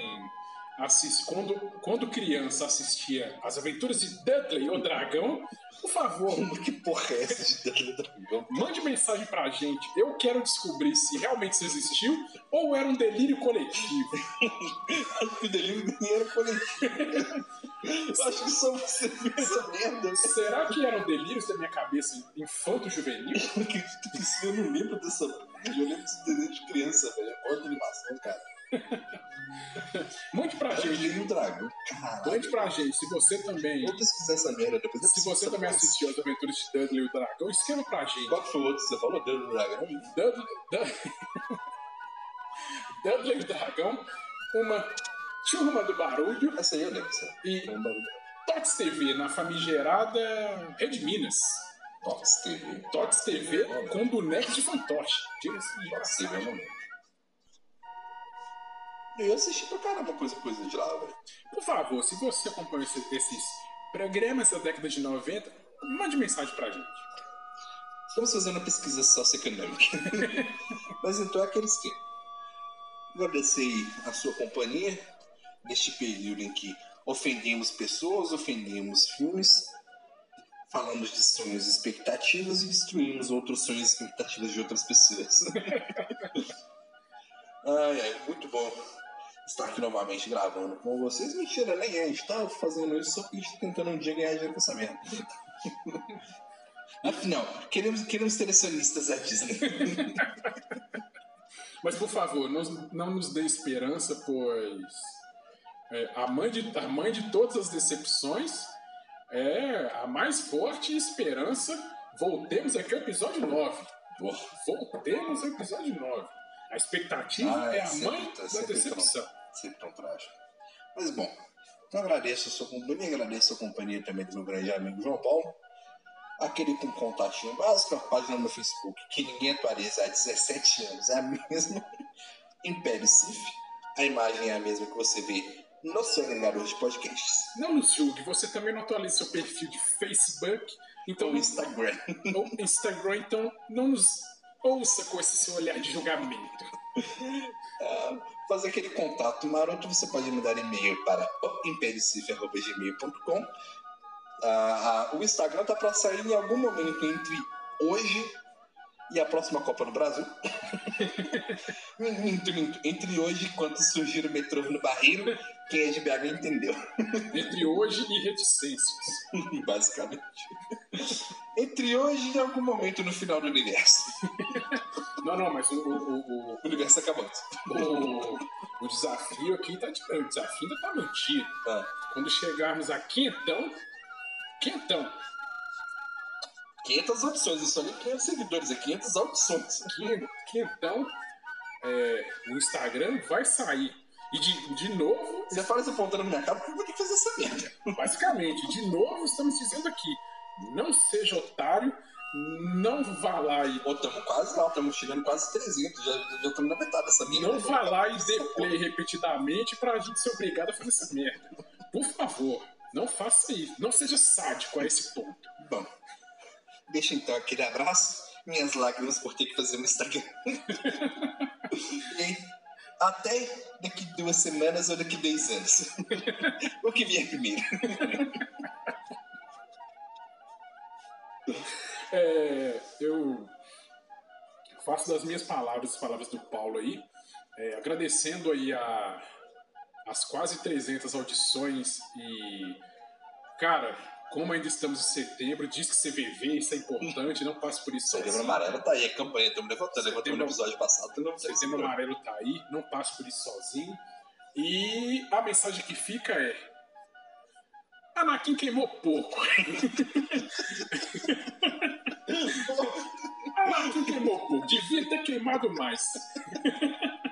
assiste, quando, quando criança assistia As Aventuras de Dudley, o Dragão, por favor. que porra é essa de Dudley, o Dragão? Mande mensagem pra gente. Eu quero descobrir se realmente isso existiu ou era um delírio coletivo. Acho que o delírio nem era coletivo. Eu acho que só você viu essa merda. Será que eram delírios da minha cabeça infanto-juvenil? Eu não lembro dessa. Eu lembro desse desenho de criança, velho. Olha a animação, cara. Mande pra gente. Delírio Dragão. Caralho. Mande pra gente se você também. Vou pesquisar essa merda depois. eu Se você também assistiu as aventuras de Dudley e o Dragão, escreva pra gente. Qual foi o outro que você falou? Delírio Dragão? Dudley, Dudley, Dudley e o Dragão, uma turma do barulho Essa aí eu lembro, e um barulho. Tots TV na famigerada Rede Minas. Tox TV. Tots TV com bonecos de fantoche. Diga-se Tox TV eu passagem. não lembro. Eu assisti pra caramba coisa, coisa de lá, velho. Por favor, se você acompanha esse- esses programas da década de 90, mande mensagem pra gente. Estamos fazendo uma pesquisa socioeconômica. Mas então é aquele esquema. Agradecer a sua companhia neste período em que ofendemos pessoas, ofendemos filmes, falamos de sonhos e expectativas e destruímos outros sonhos e expectativas de outras pessoas. ai, ai, muito bom estar aqui novamente gravando com vocês. Mentira, nem é. A gente tá fazendo isso só porque a gente tá tentando um dia ganhar dinheiro com essa merda. Afinal, queremos, queremos ter acionistas a Disney. Mas por favor, não, não nos dê esperança, pois é, a, mãe de, a mãe de todas as decepções é a mais forte esperança. Voltemos aqui ao episódio 9. Voltemos ao episódio 9. A expectativa Ah, é a sempre mãe tá- da decepção. Sempre tão trágico. Mas bom, então agradeço a sua companhia, agradeço a companhia também do meu grande amigo João Paulo. Aquele com contatinho básico, a página no Facebook que ninguém atualiza há 17 anos, é a mesma. Império Cif, a imagem é a mesma que você vê no seu agregador de podcasts. Não nos julgue, você também não atualiza seu perfil de Facebook, então Ou Instagram. ou Instagram, então não nos ouça com esse seu olhar de julgamento. Fazer aquele contato maroto, você pode mandar e-mail para imperiocif.gmail.com. Ah, ah, o Instagram tá para sair em algum momento entre hoje e a próxima Copa no Brasil. Minto, minto. entre hoje e quando surgir o metrô no Barreiro, quem é de BH entendeu. Entre hoje e reticências. Basicamente. Entre hoje e algum momento no final do universo. Não, não, mas o, o, o, O universo acabando. o, o desafio aqui tá de, o desafio ainda tá mantido. Ah, Quando chegarmos a quentão, quentão, 500 audições, não são nem 500 seguidores, é 500 audições. Que, que então é, o Instagram vai sair. E de, de novo, Você fala isso apontando na minha cara, porque eu vou ter que fazer essa merda. basicamente, de novo estamos dizendo aqui: não seja otário, não vá lá e Ô, tamo quase lá, estamos chegando quase 300, já estamos na metade dessa merda. Não vá lá e dê play repetidamente pra gente ser obrigado a fazer essa merda. Por favor, não faça isso. Não seja sádico a esse ponto. Bom, deixa então aquele abraço, minhas lágrimas por ter que fazer um Instagram. e até daqui duas semanas ou daqui 10 anos. o que vier primeiro. É, eu faço das minhas palavras, as palavras do Paulo aí, é, agradecendo aí a, as quase 300 audições e, cara, como ainda estamos em setembro, diz que CVV, isso é importante, não passe por isso Setembro sozinho. amarelo tá aí, a campanha, estamos levantando. Levantamos no episódio passado, não Setembro Amarelo tá aí, não passe por isso sozinho. E a mensagem que fica é: Anakin queimou pouco. Anakin queimou pouco, devia ter queimado mais.